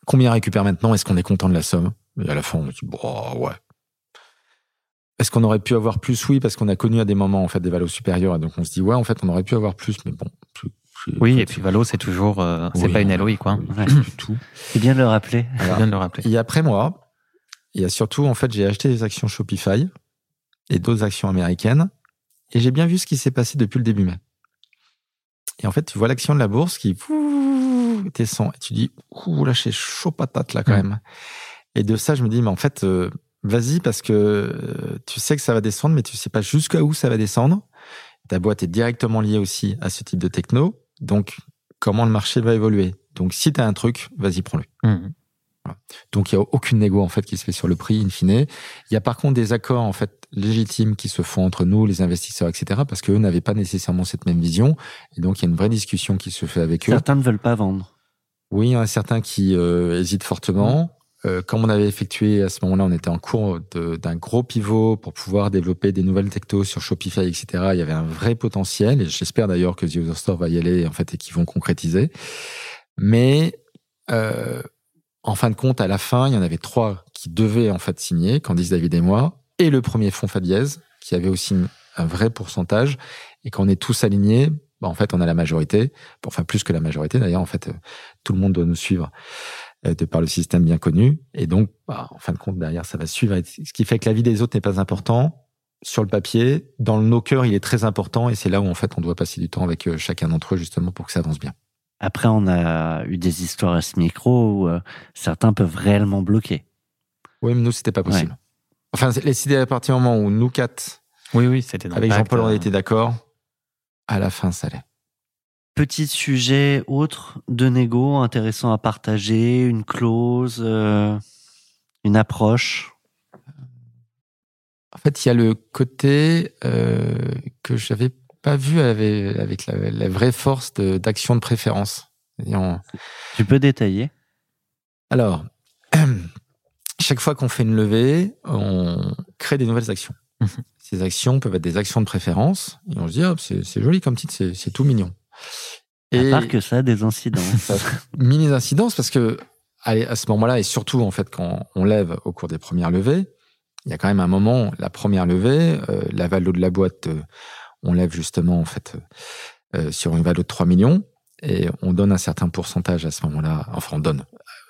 combien récupère maintenant? Est-ce qu'on est content de la somme? Et à la fin, on se dit, bon, ouais. Est-ce qu'on aurait pu avoir plus? Oui, parce qu'on a connu à des moments en fait des valeurs supérieures, et donc on se dit, ouais, en fait, on aurait pu avoir plus, mais bon. Oui, et puis Valo, c'est toujours, euh, c'est Oui. pas une LOI, quoi. oui, Ouais. du tout. C'est bien de le rappeler. C'est bien de le rappeler. Et après moi, il y a surtout, en fait, j'ai acheté des actions Shopify et d'autres actions américaines, et j'ai bien vu ce qui s'est passé depuis le début mai. Et en fait, tu vois l'action de la bourse qui descend, et tu dis, ouh, là, c'est chaud patate, là, quand même. Et de ça, je me dis, mais en fait, euh, vas-y, parce que euh, tu sais que ça va descendre, mais tu sais pas jusqu'à où ça va descendre. Ta boîte est directement liée aussi à ce type de techno. Donc, comment le marché va évoluer? Donc, si tu as un truc, vas-y, prends-le. Mhm. Donc il n'y a aucune négo en fait qui se fait sur le prix in fine. Il y a par contre des accords en fait légitimes qui se font entre nous, les investisseurs, etc. Parce qu'eux n'avaient pas nécessairement cette même vision. Et donc il y a une vraie discussion qui se fait avec eux. Certains ne veulent pas vendre. Oui, il y en a certains qui euh, hésitent fortement. Euh, comme on avait effectué à ce moment-là, on était en cours d'un gros pivot pour pouvoir développer des nouvelles technos sur Shopify, etc. Il y avait un vrai potentiel et j'espère d'ailleurs que The User Store va y aller en fait et qu'ils vont concrétiser. Mais euh, en fin de compte, à la fin, il y en avait trois qui devaient en fait signer, Candice, David et moi, et le premier fonds Fadiez qui avait aussi un vrai pourcentage. Et quand on est tous alignés, bah, en fait, on a la majorité. Enfin, plus que la majorité d'ailleurs. En fait, euh, tout le monde doit nous suivre de par le système bien connu. Et donc, bah, en fin de compte, derrière, ça va suivre. Ce qui fait que la vie des autres n'est pas important sur le papier. Dans nos cœurs, il est très important. Et c'est là où, en fait, on doit passer du temps avec euh, chacun d'entre eux, justement, pour que ça avance bien. Après, on a eu des histoires à ce micro où euh, certains peuvent réellement bloquer. Oui, mais nous, c'était pas possible. Enfin, les idées à partir du moment où nous quatre, Oui, oui, c'était avec Jean-Paul, on euh, était d'accord, à la fin, ça allait. Petit sujet autre de négo intéressant à partager, une clause, euh, une approche? En fait, il y a le côté euh, que j'avais pas vu avec, avec la, la vraie force de- d'action de, préférence. Et on- Tu peux détailler? Alors, chaque fois qu'on fait une levée, on crée des nouvelles actions. Mhm. Ces actions peuvent être des actions de préférence. Et on se dit, ah, c'est joli comme titre, c'est tout mignon. À part que ça a des incidents. ça mini incidences parce que allez, à ce moment-là et surtout en fait quand on lève au cours des premières levées, il y a quand même un moment la première levée, euh, la valo de la boîte, euh, on lève justement en fait euh, sur une valo de 3 millions et on donne un certain pourcentage à ce moment-là. Enfin, on donne.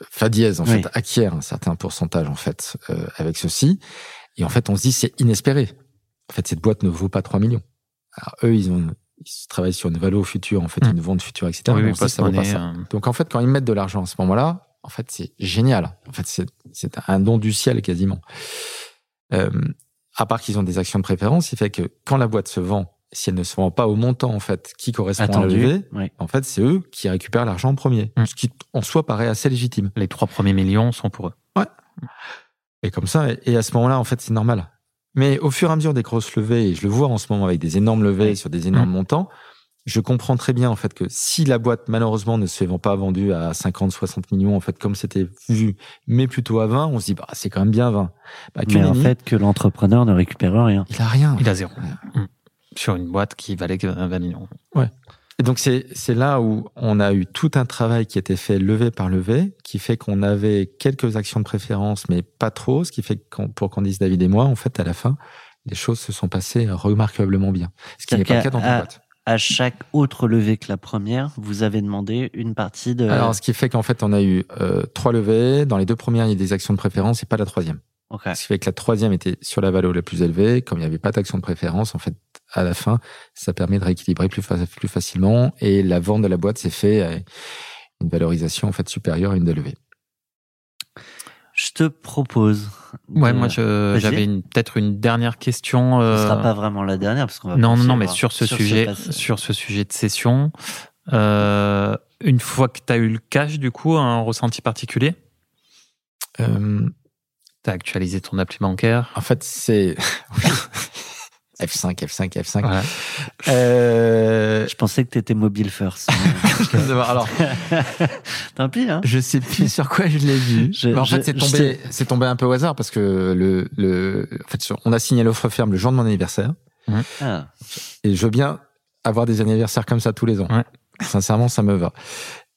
Fadiez en Oui. fait acquiert un certain pourcentage en fait avec ceci et en fait on se dit c'est inespéré. En fait cette boîte ne vaut pas 3 millions. Alors eux ils ont ils travaillent sur une valo future en fait Mm. une vente future etc. Oui, oui, ça vaut pas ça. euh, Donc en fait, quand ils mettent de l'argent à ce moment-là, en fait, c'est génial. En fait, c'est un don du ciel quasiment. Euh, à part qu'ils ont des actions de préférence, il fait que quand la boîte se vend, si elle ne se vend pas au montant en fait qui correspond à la Attendu. levée, Oui. en fait, c'est eux qui récupèrent l'argent en premier, Mm. ce qui en soi paraît assez légitime. les trois premiers millions sont pour eux. Et comme ça, et à ce moment-là, en fait, c'est normal. Mais au fur et à mesure des grosses levées, et je le vois en ce moment avec des énormes levées sur des énormes montants, je comprends très bien en fait que si la boîte malheureusement ne se vend pas vendue à 50, 60 millions en fait comme c'était vu, mais plutôt à 20, on se dit bah c'est quand même bien 20. Bah, que Mais en fait, que l'entrepreneur ne récupère rien. il a rien. Il a zéro. Sur une boîte qui valait que 20 millions. Et donc c'est là où on a eu tout un travail qui était fait levé par levé, qui fait qu'on avait quelques actions de préférence, mais pas trop, ce qui fait que quand- pour Candice, David et moi, en fait, à la fin, les choses se sont passées remarquablement bien. Ce qui n'est pas le cas dans qu'à- boîte. À chaque autre levée que la première, vous avez demandé une partie de. Alors, ce qui fait qu'en fait, on a eu euh, trois levées. Dans les deux premières, il y a des actions de préférence et pas la troisième. Ok. Ce qui fait que la troisième était sur la valeur la plus élevée. Comme il n'y avait pas d'action de préférence, en fait, à la fin, ça permet de rééquilibrer plus, fa- plus facilement. Et la vente de la boîte s'est fait à une valorisation en fait supérieure à une des levées. Je te propose. Ouais, de- moi j'avais peut-être une dernière question. Ce euh, sera pas vraiment la dernière parce qu'on va. Non, non, non, mais sur ce sujet, sur ce sujet de session, euh, une fois que tu as eu le cash, du coup, un ressenti particulier? Euh, Tu as actualisé ton appli bancaire? en fait, c'est F5, F5, F5. Voilà. Euh, Je pensais que t'étais mobile first. Alors, Tant pis, hein. je sais plus sur quoi je l'ai vu. Je- en je- fait, c'est tombé, c'est tombé un peu au hasard parce que le, le, en fait, on a signé l'offre ferme le jour de mon anniversaire. Ah. Et je veux bien avoir des anniversaires comme ça tous les ans. Ouais. Sincèrement, ça me va.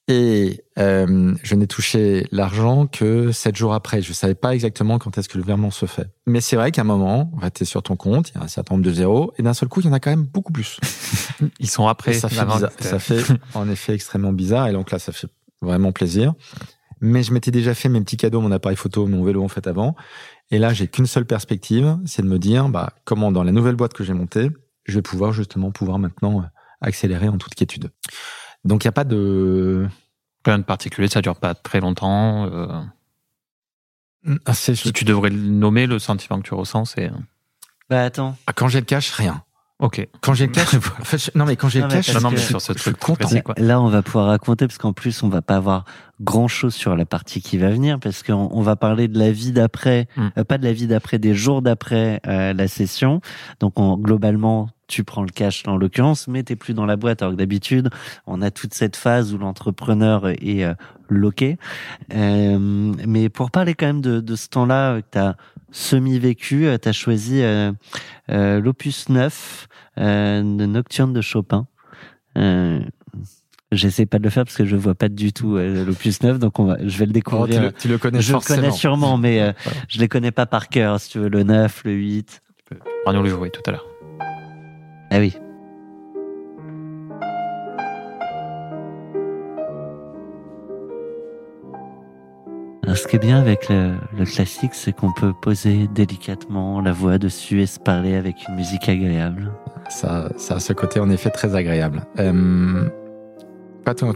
Et euh, je n'ai touché l'argent que sept jours après. Je savais pas exactement quand est-ce que le virement se fait. Mais c'est vrai qu'à un moment, tu es sur ton compte, il y a un certain nombre de zéros, et d'un seul coup, il y en a quand même beaucoup plus. Ils sont après. Et ça, fait bizarre. ça fait en effet extrêmement bizarre. Et donc là, ça fait vraiment plaisir. Mais je m'étais déjà fait mes petits cadeaux, mon appareil photo, mon vélo en fait avant. Et là, j'ai qu'une seule perspective, c'est de me dire, bah, comment dans la nouvelle boîte que j'ai montée, je vais pouvoir justement pouvoir maintenant euh, accélérer en toute quiétude. Donc il n'y a pas de... Rien de particulier, ça dure pas très longtemps. euh, Ah, c'est- si tu devrais le nommer, le sentiment que tu ressens, c'est. Bah attends. Ah, Quand j'ai le cash, rien. Ok. Quand j'ai le cash, en fait, je- non mais quand j'ai Non, le mais cash, Non, mais sur ce je suis truc content. précis, quoi. Là, on va pouvoir raconter parce qu'en plus, on va pas avoir grand chose sur la partie qui va venir parce qu'on on va parler de la vie d'après, Mm. euh, pas de la vie d'après, des jours d'après euh, la session. Donc, on- globalement, tu prends le cash en l'occurrence, mais t'es plus dans la boîte. Alors que d'habitude, on a toute cette phase où l'entrepreneur est euh, loqué. Euh, mais pour parler quand même de, de ce temps-là euh, que t'as semi-vécu, euh, t'as choisi euh, euh, l'opus 9 euh, de Nocturne de Chopin. Euh, J'essaie pas de le faire parce que je vois pas du tout euh, l'opus 9, donc on va, je vais le Oh, tu, découvrir. le, tu le connais je le forcément. connais sûrement, mais euh, je les connais pas par cœur. Si tu veux, le 9, le 8. On va nous le jouer tout à l'heure. Ah oui. Alors, ce qui est bien avec le, classique, c'est qu'on peut poser délicatement la voix dessus et se parler avec une musique agréable. Ça, ça a ce côté en effet très agréable. Euh,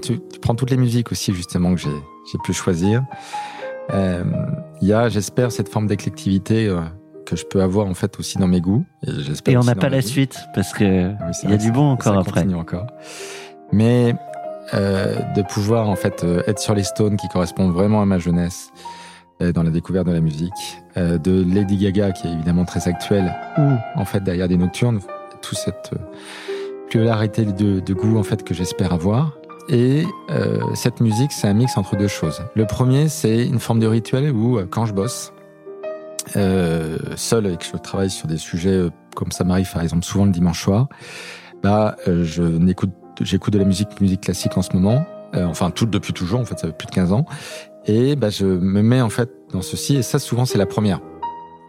tu, tu prends toutes les musiques aussi justement que j'ai j'ai pu choisir. Euh, Il y a, j'espère, cette forme d'éclectivité euh, que je peux avoir en fait aussi dans mes goûts. Et, j'espère Et on n'a pas la suite parce que Oui, c'est il y a du bon encore ça après. continue encore. Mais euh, de pouvoir en fait euh, être sur les Stones qui correspondent vraiment à ma jeunesse euh, dans la découverte de la musique, euh, de Lady Gaga qui est évidemment très actuelle, ou en fait derrière des nocturnes, toute cette euh, pluralité de, de goût en fait que j'espère avoir. Et euh, cette musique, c'est un mix entre deux choses. Le premier, c'est une forme de rituel où quand je bosse euh, seul et que je travaille sur des sujets euh, comme ça m'arrive par exemple souvent le dimanche soir, bah euh, je n'écoute j'écoute de la musique musique classique en ce moment euh, enfin tout depuis toujours en fait ça fait plus de 15 ans. Et bah je me mets en fait dans ceci et ça souvent c'est la première.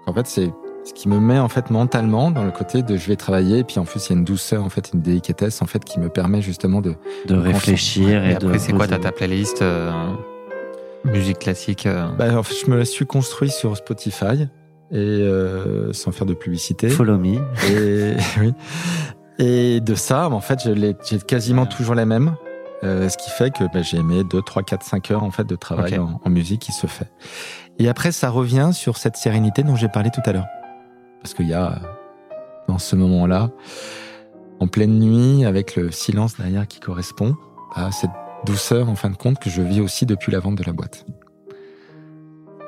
En fait c'est ce qui me met en fait mentalement dans le côté de je vais travailler et puis en plus il y a une douceur en fait une délicatesse en fait qui me permet justement de De réfléchir Et et, de. après, c'est quoi poser- ta, ta playlist euh, musique classique euh, bah, en fait je me la suis construit sur Spotify et euh, sans faire de publicité Follow me. Et, oui. Et de ça, en fait, j'ai quasiment toujours la même. Euh, ce qui fait que bah, j'ai aimé 2, 3, 4, 5 heures en fait de travail en, en musique qui se fait. Et après, ça revient sur cette sérénité dont j'ai parlé tout à l'heure. Parce qu'il y a, dans ce moment-là, en pleine nuit, avec le silence derrière qui correspond à cette douceur, en fin de compte, que je vis aussi depuis la vente de la boîte.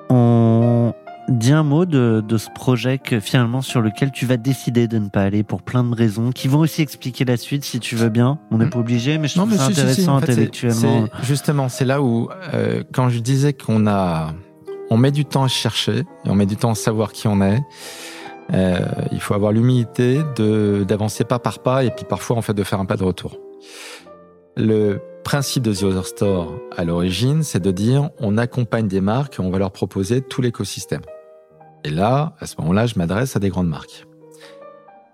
On dit un mot de, de ce projet que finalement sur lequel tu vas décider de ne pas aller pour plein de raisons qui vont aussi expliquer la suite si tu veux bien. On n'est Mm. pas obligé, mais je trouve ça si, si, si. intéressant En fait, c'est- intellectuellement. c'est- justement, c'est là où, euh, quand je disais qu'on a, on met du temps à chercher et on met du temps à savoir qui on est. euh, il faut avoir l'humilité de d'avancer pas par pas et puis parfois en fait de faire un pas de retour. Le principe de The Other Store à l'origine, c'est de dire on accompagne des marques on va leur proposer tout l'écosystème. Et là, à ce moment-là, je m'adresse à des grandes marques.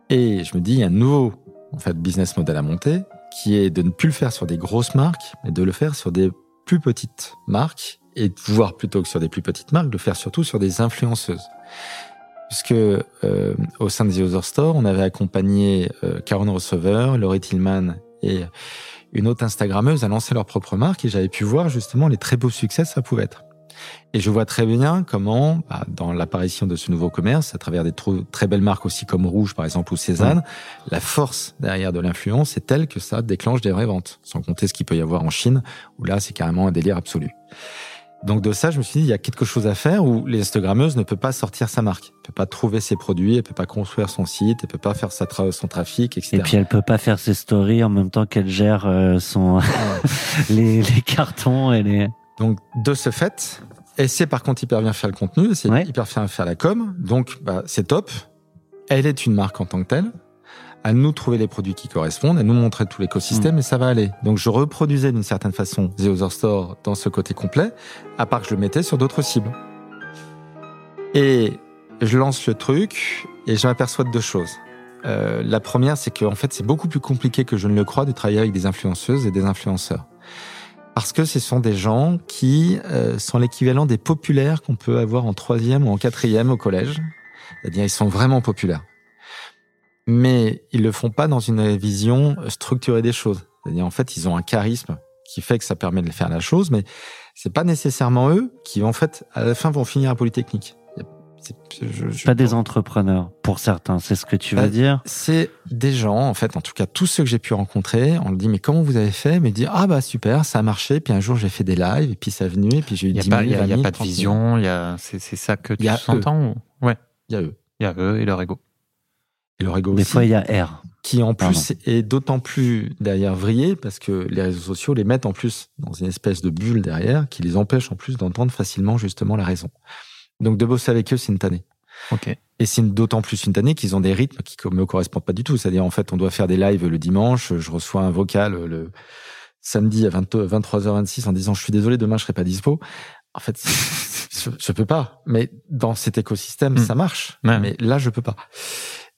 Et je me dis, il y a un nouveau en fait, business model à monter qui est de ne plus le faire sur des grosses marques, mais de le faire sur des plus petites marques et pouvoir plutôt que sur des plus petites marques, de le faire surtout sur des influenceuses. Puisque euh, au sein de The Other Store, on avait accompagné euh, Karen Receiver, Laurie Tillman et une autre Instagrammeuse à lancer leur propre marque et j'avais pu voir justement les très beaux succès que ça pouvait être. Et je vois très bien comment, bah, dans l'apparition de ce nouveau commerce, à travers des très belles marques aussi comme Rouge par exemple ou Cézanne, la force derrière de l'influence est telle que ça déclenche des vraies ventes. Sans compter ce qu'il peut y avoir en Chine, où là c'est carrément un délire absolu. Donc de ça, je me suis dit, il y a quelque chose à faire où les Instagrammeuses ne peut pas sortir sa marque, elle peut pas trouver ses produits, elle peut pas construire son site, elle peut pas faire sa tra- son trafic, etc. Et puis elle peut pas faire ses stories en même temps qu'elle gère euh, son les, les cartons et les. Donc de ce fait, elle sait par contre hyper bien faire le contenu, elle sait Ouais. hyper bien faire la com, donc bah, c'est top. Elle est une marque en tant que telle. À nous trouver les produits qui correspondent, à nous montrer tout l'écosystème Mm. et ça va aller. Donc je reproduisais d'une certaine façon The Other Store dans ce côté complet, à part que je le mettais sur d'autres cibles. Et je lance le truc et je m'aperçois de deux choses. Euh, la première, c'est qu'en fait, c'est beaucoup plus compliqué que je ne le crois de travailler avec des influenceuses et des influenceurs. Parce que ce sont des gens qui euh, sont l'équivalent des populaires qu'on peut avoir en troisième ou en quatrième au collège. C'est-à-dire, ils sont vraiment populaires. Mais ils le font pas dans une vision structurée des choses. C'est-à-dire, en fait, ils ont un charisme qui fait que ça permet de faire la chose, mais c'est pas nécessairement eux qui, en fait, à la fin, vont finir à Polytechnique. C'est- je- je- Pas des entrepreneurs pour certains, c'est ce que tu veux Bah, dire? c'est des gens, en fait, en tout cas tous ceux que j'ai pu rencontrer, on le dit mais comment vous avez fait? Mais dire ah bah super, ça a marché. Puis un jour j'ai fait des lives et puis ça est venu et puis j'ai eu Il n'y a, 10 pas- 000, il y a- 20 il y a 000, pas de 30 000. vision, il y a, c'est, c'est ça que tu y a entends ou... Ouais, Il y a eux il y a eux et leur ego. Et leur ego Des aussi, fois il y a R. qui en Pardon. plus est d'autant plus derrière vrillé parce que les réseaux sociaux les mettent en plus dans une espèce de bulle derrière qui les empêche en plus d'entendre facilement justement la raison. Donc de bosser avec eux c'est une tannée. Ok. Et c'est d'autant plus une tannée qu'ils ont des rythmes qui ne me correspondent pas du tout. C'est-à-dire, en fait, on doit faire des lives le dimanche. Je reçois un vocal le samedi à 20 23h26 en disant je suis désolé, demain je serai pas dispo. En fait, je, je peux pas. Mais dans cet écosystème, Mm. ça marche. Ouais. Mais là, je peux pas.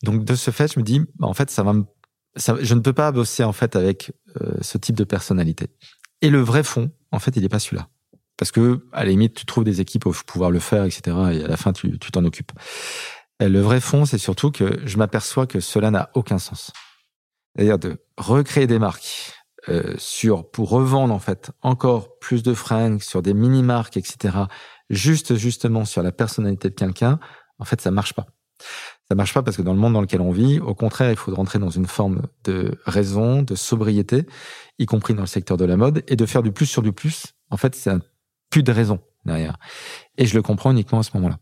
Donc, de ce fait, je me dis, bah, en fait, ça va me, ça, je ne peux pas bosser, en fait, avec euh, ce type de personnalité. Et le vrai fond, en fait, il n'est pas celui-là. Parce que, à la limite, tu trouves des équipes pour pouvoir le faire, etc. Et à la fin, tu tu t'en occupes. Et le vrai fond, c'est surtout que je m'aperçois que cela n'a aucun sens. C'est-à-dire de recréer des marques euh, sur pour revendre en fait encore plus de fringues sur des mini marques, etc. Juste justement sur la personnalité de quelqu'un. En fait, ça marche pas. Ça marche pas parce que dans le monde dans lequel on vit, au contraire, il faut rentrer dans une forme de raison, de sobriété, y compris dans le secteur de la mode, et de faire du plus sur du plus. En fait, c'est un plus de raison derrière. Et je le comprends uniquement à ce moment-là.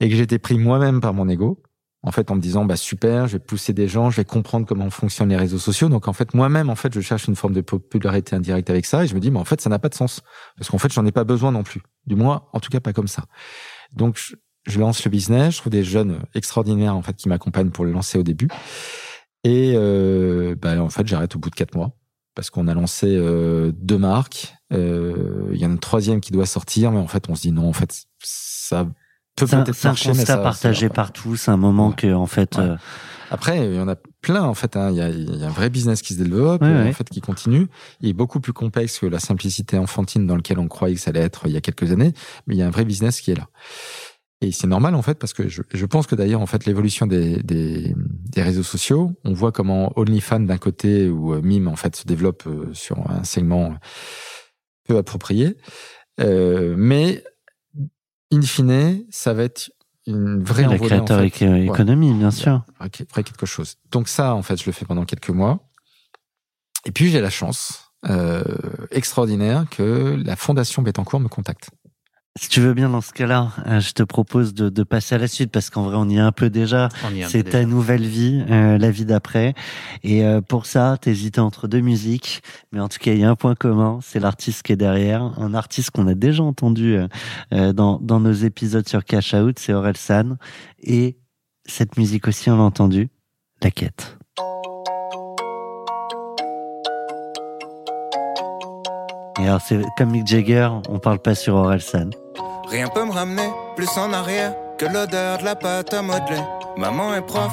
Et que j'étais pris moi-même par mon ego, en fait, en me disant, bah super, je vais pousser des gens, je vais comprendre comment fonctionnent les réseaux sociaux. Donc en fait, moi-même, en fait, je cherche une forme de popularité indirecte avec ça, et je me dis, mais en fait, ça n'a pas de sens, parce qu'en fait, j'en ai pas besoin non plus. Du moins, en tout cas, pas comme ça. Donc je, lance le business, je trouve des jeunes extraordinaires en fait qui m'accompagnent pour le lancer au début, et euh, bah, en fait, j'arrête au bout de quatre mois parce qu'on a lancé euh, deux marques. Euh, Il y en a une troisième qui doit sortir, mais en fait, on se dit non, en fait, ça peut peut-être c'est un marcher, constat partagé par tous, un moment Ouais. que en fait. Ouais. euh, Après, il y en a plein en fait. hein. Il y, a, il y a un vrai business qui se développe, Ouais, euh, en fait, qui continue. Il est beaucoup plus complexe que la simplicité enfantine dans lequel on croyait que ça allait être il y a quelques années. Mais il y a un vrai business qui est là. Et c'est normal en fait parce que je, je pense que d'ailleurs en fait l'évolution des, des, des réseaux sociaux, on voit comment OnlyFans d'un côté ou euh, Mime en fait se développe euh, sur un segment peu approprié, euh, mais in fine, ça va être une vraie la envolée, en créateur fait. Ouais économie, bien sûr. vrai vrai quelque chose. Donc ça, en fait, je le fais pendant quelques mois. Et puis j'ai la chance euh, extraordinaire que la Fondation Bettencourt me contacte. Si tu veux bien, dans ce cas-là, euh, je te propose de, de passer à la suite parce qu'en vrai, on y est un peu déjà. C'est déjà. ta nouvelle vie, euh, la vie d'après. Et euh, pour ça, t'hésitais entre deux musiques, mais en tout cas, il y a un point commun, c'est l'artiste qui est derrière, un artiste qu'on a déjà entendu euh, euh, dans, dans nos épisodes sur Cash Out, c'est Aurel San. Et cette musique aussi, on l'a entendu, La Quête. Et alors, c'est comme Mick Jagger, on parle pas sur Orelsan. Rien peut me ramener plus en arrière que l'odeur de la pâte à modeler. Maman est prof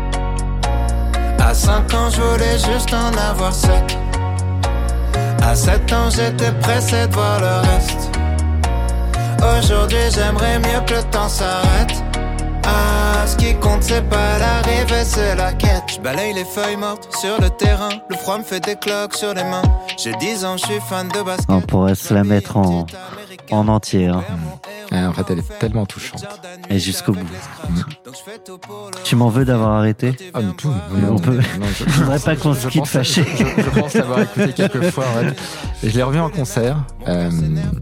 À 5 ans, je voulais juste en avoir 7. À 7 ans, j'étais pressé de voir le reste. Aujourd'hui, j'aimerais mieux que le temps s'arrête. Ah, ce qui compte, c'est pas l'arrivée, c'est la quête. Je balaye les feuilles mortes sur le terrain. Le froid me fait des cloques sur les mains. J'ai 10 ans, je suis fan de basket. On pourrait se la mettre en, en entier. hein. Ouais, en fait, elle est tellement touchante. Et jusqu'au bout. Tu m'en veux d'avoir arrêté Ah, du tout. On peut- je, Je voudrais pas qu'on se quitte fâché. Je, je pense l'avoir écouté quelques fois. En fait. Je l'ai revu en concert euh,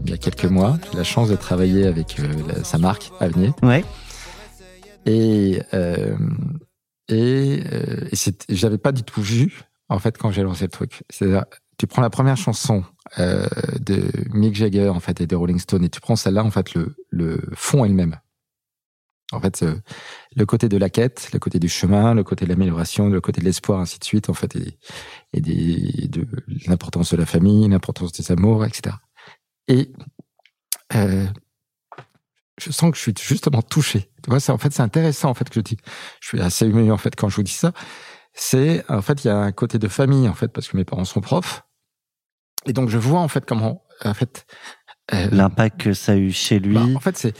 il y a quelques mois. J'ai eu la chance de travailler avec euh, la- sa marque Avenir. Ouais. Et, euh, et, euh, j'avais pas du tout vu, en fait, quand j'ai lancé le truc. C'est-à-dire, tu prends la première chanson euh, de Mick Jagger, en fait, et des Rolling Stones, et tu prends celle-là, en fait, le, le fond est le même. En fait, euh, le côté de la quête, le côté du chemin, le côté de l'amélioration, le côté de l'espoir, ainsi de suite, en fait, et, et des, de l'importance de la famille, l'importance des amours, etc. Et je sens que je suis justement touché. Tu vois, c'est en fait c'est intéressant en fait que je dis. Je suis assez ému en fait quand je vous dis ça. C'est en fait il y a un côté de famille en fait parce que mes parents sont profs et donc je vois en fait comment en fait euh, L'impact que ça a eu chez lui, bah, en fait c'est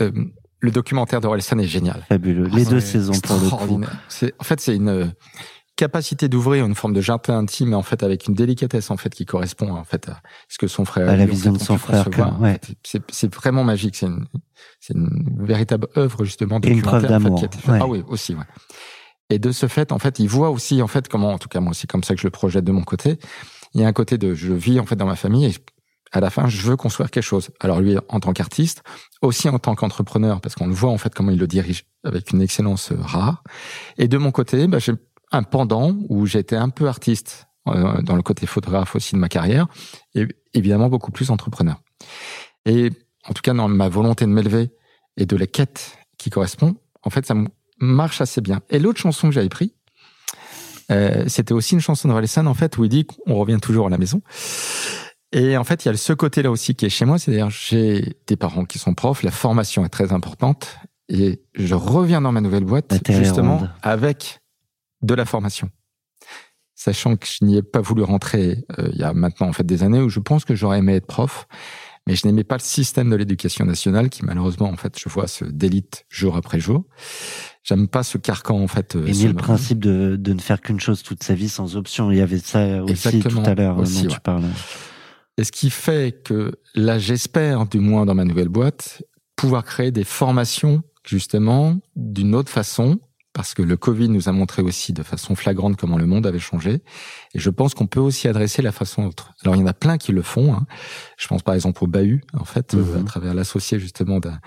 euh, le documentaire de Orelsan est génial. fabuleux. Ah, Les deux saisons pour le coup. en fait c'est une capacité d'ouvrir une forme de jardin intime, en fait, avec une délicatesse, en fait, qui correspond, en fait, à ce que son frère À la en vision fait, de son frère, ouais. En fait, C'est, vraiment magique. C'est une, c'est une véritable œuvre, justement, documentaire, en fait, d'amour, qui a été faite. ouais. Ah oui, aussi, ouais. Et de ce fait, en fait, il voit aussi, en fait, comment, en tout cas, moi aussi, comme ça que je le projette de mon côté. Il y a un côté de, je vis, en fait, dans ma famille et à la fin, je veux construire quelque chose. Alors lui, en tant qu'artiste, aussi en tant qu'entrepreneur, parce qu'on le voit en fait comment il le dirige avec une excellence euh, rare. Et de mon côté, bah, j'ai un pendant où j'étais un peu artiste euh, dans le côté photographe aussi de ma carrière, et évidemment beaucoup plus entrepreneur. Et en tout cas, dans ma volonté de m'élever et de la quête qui correspond, en fait, ça marche assez bien. Et l'autre chanson que j'avais pris, euh, c'était aussi une chanson de Relsan, en fait, où il dit qu'on revient toujours à la maison. Et en fait, il y a ce côté-là aussi qui est chez moi, c'est-à-dire j'ai des parents qui sont profs, la formation est très importante, et je reviens dans ma nouvelle boîte justement ronde. avec de la formation. Sachant que je n'y ai pas voulu rentrer euh, il y a maintenant en fait des années où je pense que j'aurais aimé être prof, mais je n'aimais pas le système de l'éducation nationale qui malheureusement en fait je vois se délite jour après jour. J'aime pas ce carcan en fait. euh, Et ni le principe de, de ne faire qu'une chose toute sa vie sans option. Il y avait ça aussi Exactement, tout à l'heure euh, aussi, dont ouais. tu parles. Et ce qui fait que là, j'espère, du moins dans ma nouvelle boîte, pouvoir créer des formations, justement, d'une autre façon, parce que le Covid nous a montré aussi de façon flagrante comment le monde avait changé. Et je pense qu'on peut aussi adresser la façon autre. Alors, il y en a plein qui le font. hein. Je pense par exemple au Bahut, en fait, euh, Mhm. à travers l'associé, justement, d'un-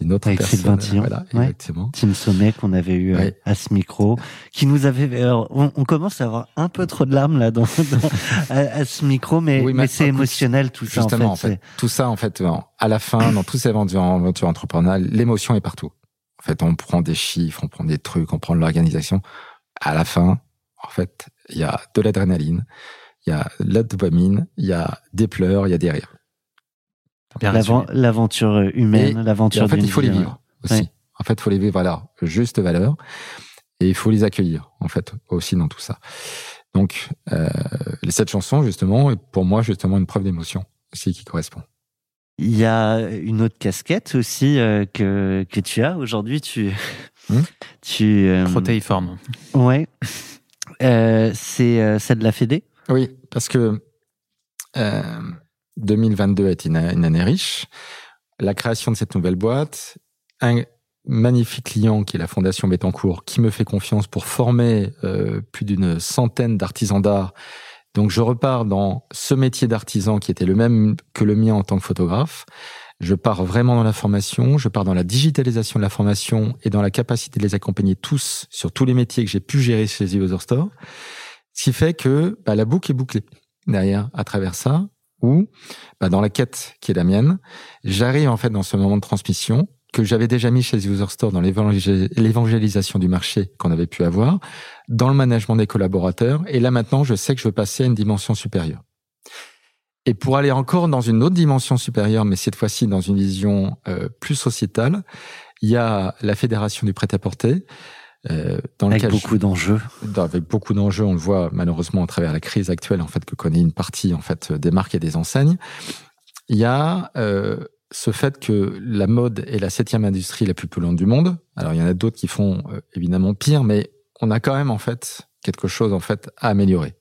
d'une autre Avec personne. Tillon, Voilà, ouais. exactement. Tim Sommet qu'on avait eu euh, Ouais. à ce micro, qui nous avait. alors, on, on commence à avoir un peu trop de larmes là dans, dans- à, à ce micro, mais, Oui, mais mais c'est émotionnel tout ça. Justement, en fait, tout ça, en fait, à la fin, dans tous ces aventures entrepreneuriales, l'émotion est partout. En fait, on prend des chiffres, on prend des trucs, on prend de l'organisation. À la fin, en fait, il y a de l'adrénaline, il y a de la dopamine, il y a des pleurs, il y a des rires. L'aventure humaine, Et- l'aventure en fait, il faut les vivre aussi. En fait, il faut les vivre à leur juste valeur et il faut les accueillir, en fait, aussi dans tout ça. Donc, euh, les sept chansons, justement, est pour moi, justement, une preuve d'émotion aussi qui correspond. Il y a une autre casquette aussi euh, que, que tu as aujourd'hui. Tu, Hmm tu euh, Protéiforme. Ouais. Euh, c'est euh, celle de la Fédé. Oui, parce que euh, 2022 a été une, une année riche. La création de cette nouvelle boîte, un magnifique client qui est la Fondation Bettencourt, qui me fait confiance pour former euh, plus d'une centaine d'artisans d'art. Donc je repars dans ce métier d'artisan qui était le même que le mien en tant que photographe. Je pars vraiment dans la formation, je pars dans la digitalisation de la formation et dans la capacité de les accompagner tous sur tous les métiers que j'ai pu gérer chez The User Store. Ce qui fait que bah, la boucle est bouclée derrière à travers ça, où bah, dans la quête qui est la mienne, j'arrive en fait dans ce moment de transmission que j'avais déjà mis chez The User Store dans l'évangé- l'évangélisation du marché qu'on avait pu avoir, dans le management des collaborateurs, et là maintenant je sais que je veux passer à une dimension supérieure. Et pour aller encore dans une autre dimension supérieure, mais cette fois-ci dans une vision euh, plus sociétale, il y a la fédération du prêt-à-porter, euh, dans Avec je- beaucoup d'enjeux. avec beaucoup d'enjeux, on le voit malheureusement à travers la crise actuelle en fait que connaît une partie en fait des marques et des enseignes. Il y a euh, ce fait que la mode est la septième industrie la plus polluante du monde. Alors il y en a d'autres qui font euh, évidemment pire, mais on a quand même en fait quelque chose en fait à améliorer.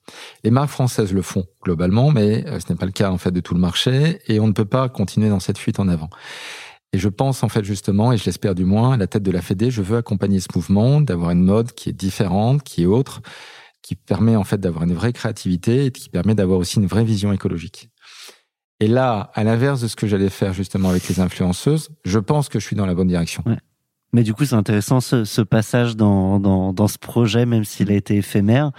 Les marques françaises le font globalement, mais euh, ce n'est pas le cas en fait de tout le marché et on ne peut pas continuer dans cette fuite en avant. Et je pense en fait justement, et je l'espère du moins, à la tête de la Fédé, je veux accompagner ce mouvement, d'avoir une mode qui est différente, qui est autre, qui permet en fait d'avoir une vraie créativité et qui permet d'avoir aussi une vraie vision écologique. Et là, à l'inverse de ce que j'allais faire justement avec les influenceuses, je pense que je suis dans la bonne direction. Mais du coup, c'est intéressant ce, ce passage dans, dans, dans ce projet, même s'il a été éphémère,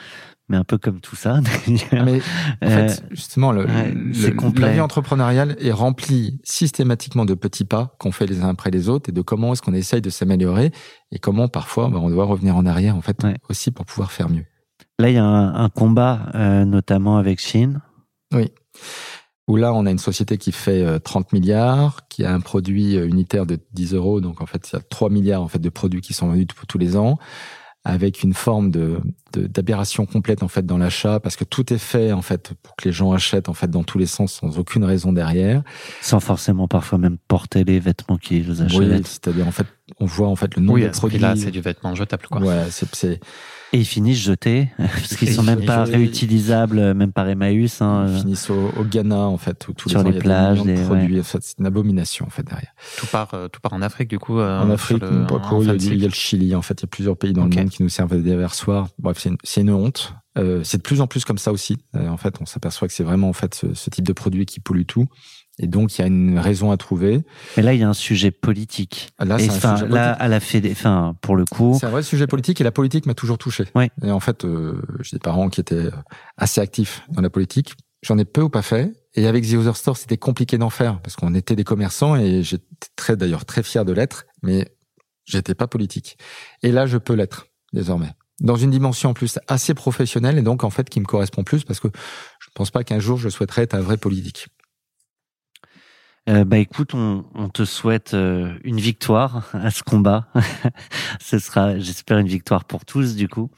mais un peu comme tout ça. Mais en Euh, fait, justement, le, ouais, le- la vie entrepreneuriale est remplie systématiquement de petits pas qu'on fait les uns après les autres et de comment est-ce qu'on essaye de s'améliorer et comment parfois bah, on doit revenir en arrière en fait Ouais. aussi pour pouvoir faire mieux. Là, il y a un, un combat, euh, notamment avec Chine. Où là, on a une société qui fait euh, 30 milliards, qui a un produit euh, unitaire de 10 euros, donc en fait, il y a 3 milliards en fait de produits qui sont vendus tous- tous les ans, avec une forme de de- d'aberration complète en fait dans l'achat, parce que tout est fait en fait pour que les gens achètent en fait dans tous les sens sans aucune raison derrière. sans forcément parfois même porter les vêtements qu'ils achètent. Oui, c'est-à-dire en fait, on voit en fait le nombre Oui, de produits. prix-là, c'est du vêtement jetable, quoi. Ouais, c'est c'est Et ils finissent jetés, parce qu'ils sont même pas jetés. réutilisables, même par Emmaüs. Hein. ils finissent au, au Ghana en fait où tous Sur les, les plages, de des- produits. En fait, c'est une abomination en fait derrière. Tout part, euh, tout part en Afrique, du coup. euh, en Afrique, le- pas en il, y a, Atlantique. il y a le Chili, en fait, il y a plusieurs pays dans le monde qui nous servent des déversoirs. Bref, c'est une, c'est une honte. Euh, c'est de plus en plus comme ça aussi. Euh, en fait, on s'aperçoit que c'est vraiment en fait ce, ce type de produit qui pollue tout. Et donc, il y a une raison à trouver. Mais là, il y a un sujet politique. Là, et c'est un sujet là, à la fédé, enfin, pour le coup, C'est un vrai sujet politique et la politique m'a toujours touché. Oui. Et en fait, euh, j'ai des parents qui étaient assez actifs dans la politique. J'en ai peu ou pas fait. Et avec The Other Store, c'était compliqué d'en faire parce qu'on était des commerçants et j'étais très, d'ailleurs, très fier de l'être, mais j'étais pas politique. Et là, je peux l'être désormais. Dans une dimension en plus assez professionnelle et donc en fait qui me correspond plus parce que je ne pense pas qu'un jour je souhaiterais être un vrai politique. Euh, bah écoute, on, on te souhaite euh, une victoire à ce combat. ce sera, j'espère, une victoire pour tous du coup.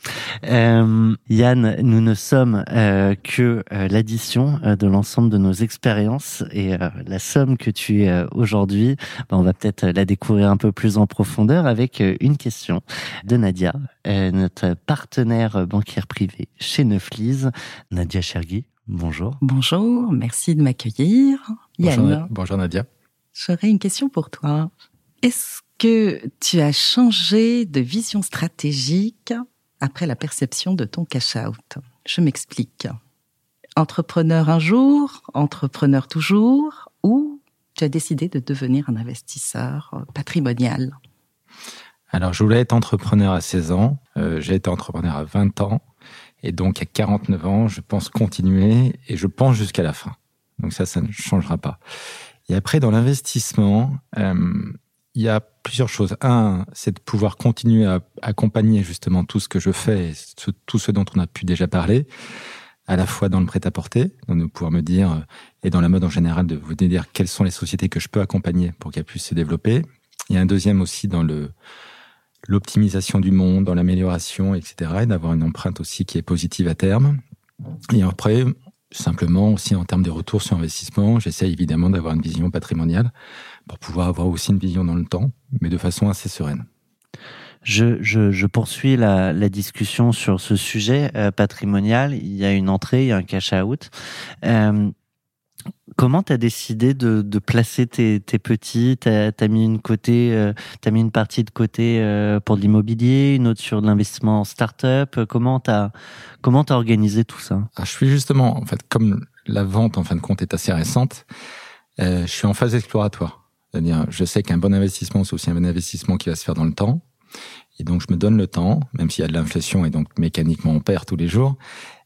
Euh, Yann, nous ne sommes euh, que euh, l'addition euh, de l'ensemble de nos expériences et la somme que tu es aujourd'hui, bah, on va peut-être la découvrir un peu plus en profondeur avec une question de Nadia, notre partenaire bancaire privé chez Neuflise. Nadia Chergui, bonjour. Bonjour, merci de m'accueillir. Yann, Bonjour, Nadia. j'aurais une question pour toi. Est-ce que tu as changé de vision stratégique après la perception de ton cash-out Je m'explique. Entrepreneur un jour, entrepreneur toujours, ou tu as décidé de devenir un investisseur patrimonial? Alors, je voulais être entrepreneur à 16 ans. Euh, j'ai été entrepreneur à 20 ans. Et donc, à 49 ans, je pense continuer et je pense jusqu'à la fin. Donc ça, ça ne changera pas. Et après, dans l'investissement, euh, il y a plusieurs choses. Un, c'est de pouvoir continuer à accompagner justement tout ce que je fais, ce- tout ce dont on a pu déjà parler, à la fois dans le prêt-à-porter, de pouvoir me dire, euh, et dans la mode en général, de vous dire quelles sont les sociétés que je peux accompagner pour qu'elles puissent se développer. Il y a un deuxième aussi dans le l'optimisation du monde, dans l'amélioration, etc., et d'avoir une empreinte aussi qui est positive à terme. Et après, simplement aussi en termes de retour sur investissement, j'essaie évidemment d'avoir une vision patrimoniale pour pouvoir avoir aussi une vision dans le temps, mais de façon assez sereine. Je, je, je poursuis la, la discussion sur ce sujet euh, patrimonial. Il y a une entrée, il y a un cash out. Euh, comment tu as décidé de, de placer tes, tes petits? T'as as mis une côté, euh, t'as mis une partie de côté euh, pour de l'immobilier, une autre sur de l'investissement en start-up? Comment t'as comment t'as organisé tout ça? Alors, je suis justement, en fait, comme la vente, en fin de compte, est assez récente, euh, je suis en phase exploratoire. C'est-à-dire, je sais qu'un bon investissement, c'est aussi un bon investissement qui va se faire dans le temps. Et donc, je me donne le temps, même s'il y a de l'inflation et donc mécaniquement on perd tous les jours.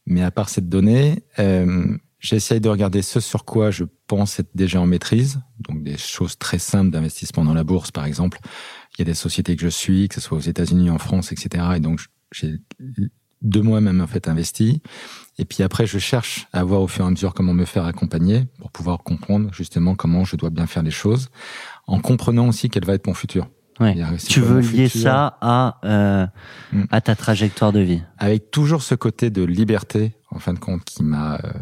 Mais à part cette donnée, euh, j'essaye de regarder ce sur quoi je pense être déjà en maîtrise. Donc, des choses très simples d'investissement dans la bourse, par exemple. Il y a des sociétés que je suis, que ce soit aux États-Unis, en France, etc. Et donc, j'ai de moi-même en fait investi. Et puis après, je cherche à voir au fur et à mesure comment me faire accompagner pour pouvoir comprendre justement comment je dois bien faire les choses, en comprenant aussi quel va être mon futur. Ouais. Tu veux lier futur ça à, euh, Mm. à ta trajectoire de vie? avec toujours ce côté de liberté, en fin de compte, qui m'a euh,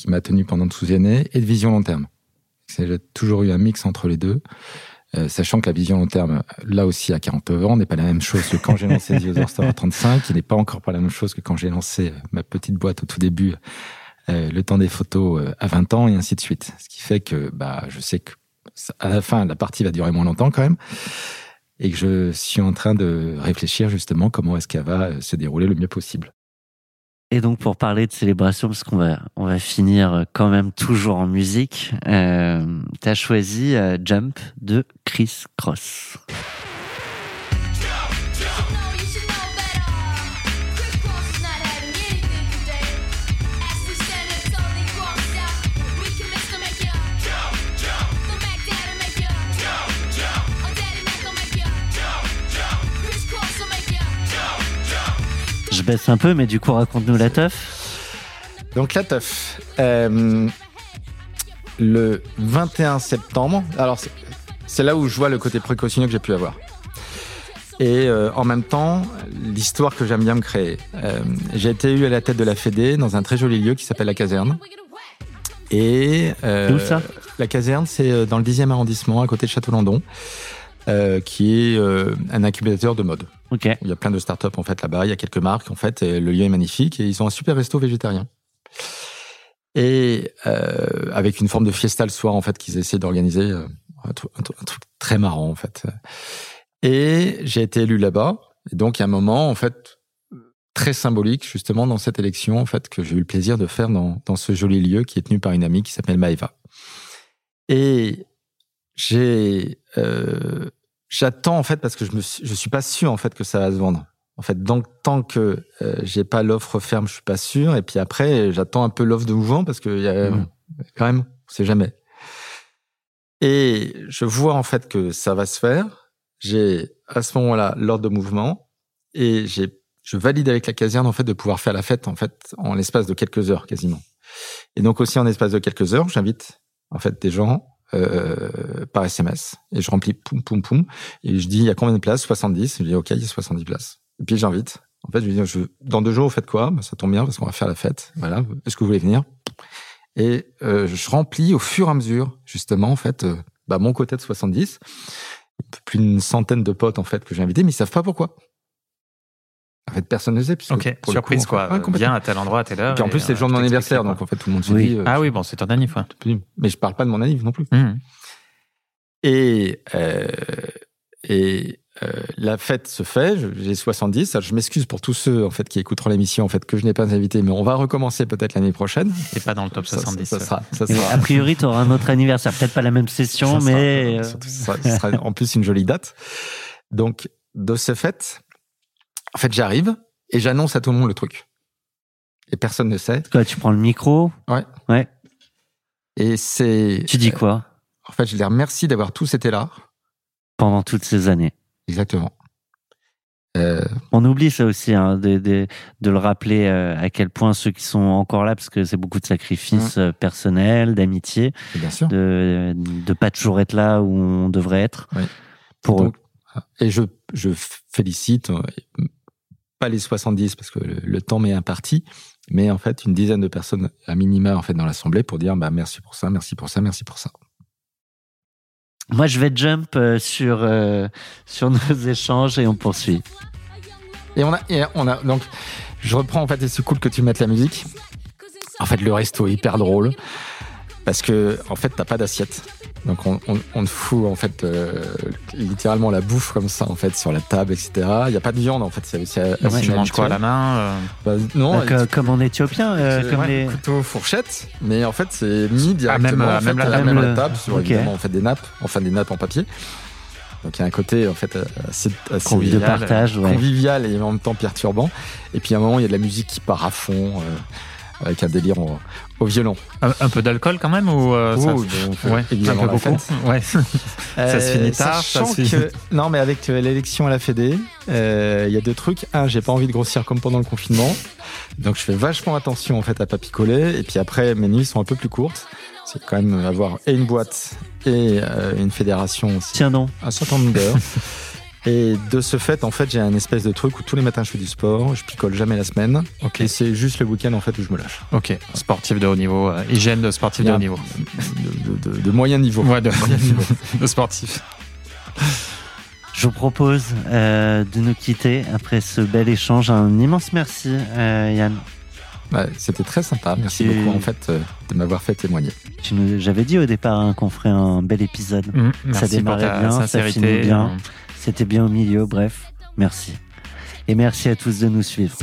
qui m'a tenu pendant toutes ces années, et de vision long terme. J'ai toujours eu un mix entre les deux, euh, sachant que la vision long terme, là aussi à 49 ans, n'est pas la même chose que quand j'ai lancé The Other Store à 35, qui n'est pas encore pas la même chose que quand j'ai lancé euh, ma petite boîte au tout début, euh, le temps des photos euh, à 20 ans, et ainsi de suite. Ce qui fait que bah, je sais que à la fin, la partie va durer moins longtemps quand même, et que je suis en train de réfléchir justement comment est-ce qu'elle va euh, se dérouler le mieux possible. Et donc pour parler de célébration, parce qu'on va on va finir quand même toujours en musique, euh, t'as choisi euh, Jump de Chris Cross. Je baisse un peu, mais du coup raconte-nous la teuf. Donc la teuf, euh, le 21 septembre, alors c'est- là où je vois le côté précautionneux que j'ai pu avoir. Et euh, en même temps, l'histoire que j'aime bien me créer. Euh, j'ai été eu à la tête de la Fédé dans un très joli lieu qui s'appelle la Caserne. Et où ça? La Caserne, c'est dans le 10e arrondissement, à côté de Château-Landon, qui est un incubateur de mode. Ok. Il y a plein de startups en fait là-bas, il y a quelques marques en fait, et le lieu est magnifique et ils ont un super resto végétarien. Et euh, avec une forme de fiesta le soir en fait qu'ils essaient d'organiser, euh, un, truc, très marrant en fait. Et j'ai été élu là-bas, et donc il un moment en fait très symbolique justement dans cette élection en fait que j'ai eu le plaisir de faire dans, dans ce joli lieu qui est tenu par une amie qui s'appelle Maëva. Et j'ai euh, j'attends en fait parce que je me suis- je suis pas sûr en fait que ça va se vendre. En fait, donc tant que euh, j'ai pas l'offre ferme, je suis pas sûr. Et puis après, j'attends un peu l'offre de mouvement parce que y a, Mhm. quand même, on sait jamais. Et je vois en fait que ça va se faire. J'ai à ce moment-là l'ordre de mouvement et j'ai je valide avec la caserne en fait de pouvoir faire la fête en fait en l'espace de quelques heures quasiment. Et donc aussi en l'espace de quelques heures, j'invite en fait des gens euh, par SMS et je remplis poum poum poum. Et je dis il y a combien de places? 70 je dis ok il y a 70 places. Et puis j'invite. En fait je dis je, dans deux jours vous faites quoi? Ben, ça tombe bien parce qu'on va faire la fête. Voilà. Est-ce que vous voulez venir? Et euh, je remplis au fur et à mesure justement en fait euh, bah, mon côté de 70 plus d'une centaine de potes en fait que j'ai invités mais ils savent pas pourquoi en fait personne ne sait puisque Ok, pour surprise coup, en fait- quoi. Ouais. Viens à tel endroit, à telle heure. Puis en et, plus c'est le jour de euh, mon anniversaire quoi. donc en fait tout le monde se Oui. dit euh, Ah oui, bon, c'est ton anniv, quoi. mais je parle pas de mon anniv non plus Mhm. et, euh, et euh, la fête se fait, j'ai 70. Alors, je m'excuse pour tous ceux en fait qui écouteront l'émission en fait que je n'ai pas invité, mais on va recommencer peut-être l'année prochaine. Et pas dans le top Ça- 70. Ça, sera, ça Et sera- a priori, tu auras un autre anniversaire. Peut-être pas la même session, ça sera- mais euh, surtout, sera, ce sera en plus une jolie date. Donc de ce fait, en fait j'arrive et j'annonce à tout le monde le truc. Et personne ne sait. quoi, tu prends le micro. Et c'est. Tu dis quoi En fait, je les remercie d'avoir tous été là. pendant toutes ces années Exactement. Euh, On oublie ça aussi, hein, de, de, de le rappeler euh, à quel point ceux qui sont encore là, parce que c'est beaucoup de sacrifices euh, personnels, d'amitié, et de de pas toujours être là où on devrait être. Oui. Pour Donc, Et je, je félicite, euh, pas les 70 parce que le, le temps m'est imparti, mais en fait une dizaine de personnes à minima en fait dans l'assemblée pour dire bah merci pour ça, merci pour ça, merci pour ça. Moi, je vais jump euh, sur euh, sur nos échanges et on poursuit. Et on a, et on a donc je reprends en fait et c'est cool que tu mettes la musique. En fait le resto est hyper drôle parce que en fait t'as pas d'assiette. Donc on, on, on fout en fait euh, littéralement la bouffe comme ça en fait sur la table, etc. Il n'y a pas de viande en fait. C'est c'est assez tu manges quoi à la main euh, Bah, Non, Donc, euh, comme en éthiopien, euh, comme ouais, les. couteau fourchette, mais en fait c'est mis directement Ah, même, en euh, fait, même la à la, table. même Même le- table sur ok. évidemment en fait des nappes, enfin des nappes en papier. Donc il y a un côté en fait assez, assez de Convivial. partage, ouais. convivial et en même temps perturbant. Et puis à un moment il y a de la musique qui part à fond euh, avec un délire au, au violon. un, un peu d'alcool quand même ou euh, ça- Oh, Ouais, un évidemment, peu beaucoup. Ouais. Ça se finit tard, ça sachant se finit- que- non, mais avec euh, l'élection à la Fédé, euh, il y a deux trucs. Un, j'ai pas envie de grossir comme pendant le confinement. Donc je fais vachement attention en fait à pas picoler. Et puis après, mes nuits sont un peu plus courtes. C'est quand même avoir et une boîte et euh, une fédération aussi. Tiens donc. Un certain nombre d'heures. Et de ce fait, en fait, j'ai un espèce de truc où tous les matins je fais du sport, je picole jamais la semaine, Ok. et c'est juste le week-end en fait où je me lâche. Ok. Sportif de haut niveau. euh, hygiène de sportif de haut niveau. De, de- de- de moyen niveau. Ouais, de, de sportif. Je vous propose euh, de nous quitter après ce bel échange. Un immense merci, euh, Yann. Ouais, C'était très sympa. Merci beaucoup en fait euh, de m'avoir fait témoigner. Nous- J'avais dit au départ hein, qu'on ferait un bel épisode. Mm, Merci pour démarrait ta bien, ça finit bien. C'était bien au milieu, bref. Merci. Et merci à tous de nous suivre.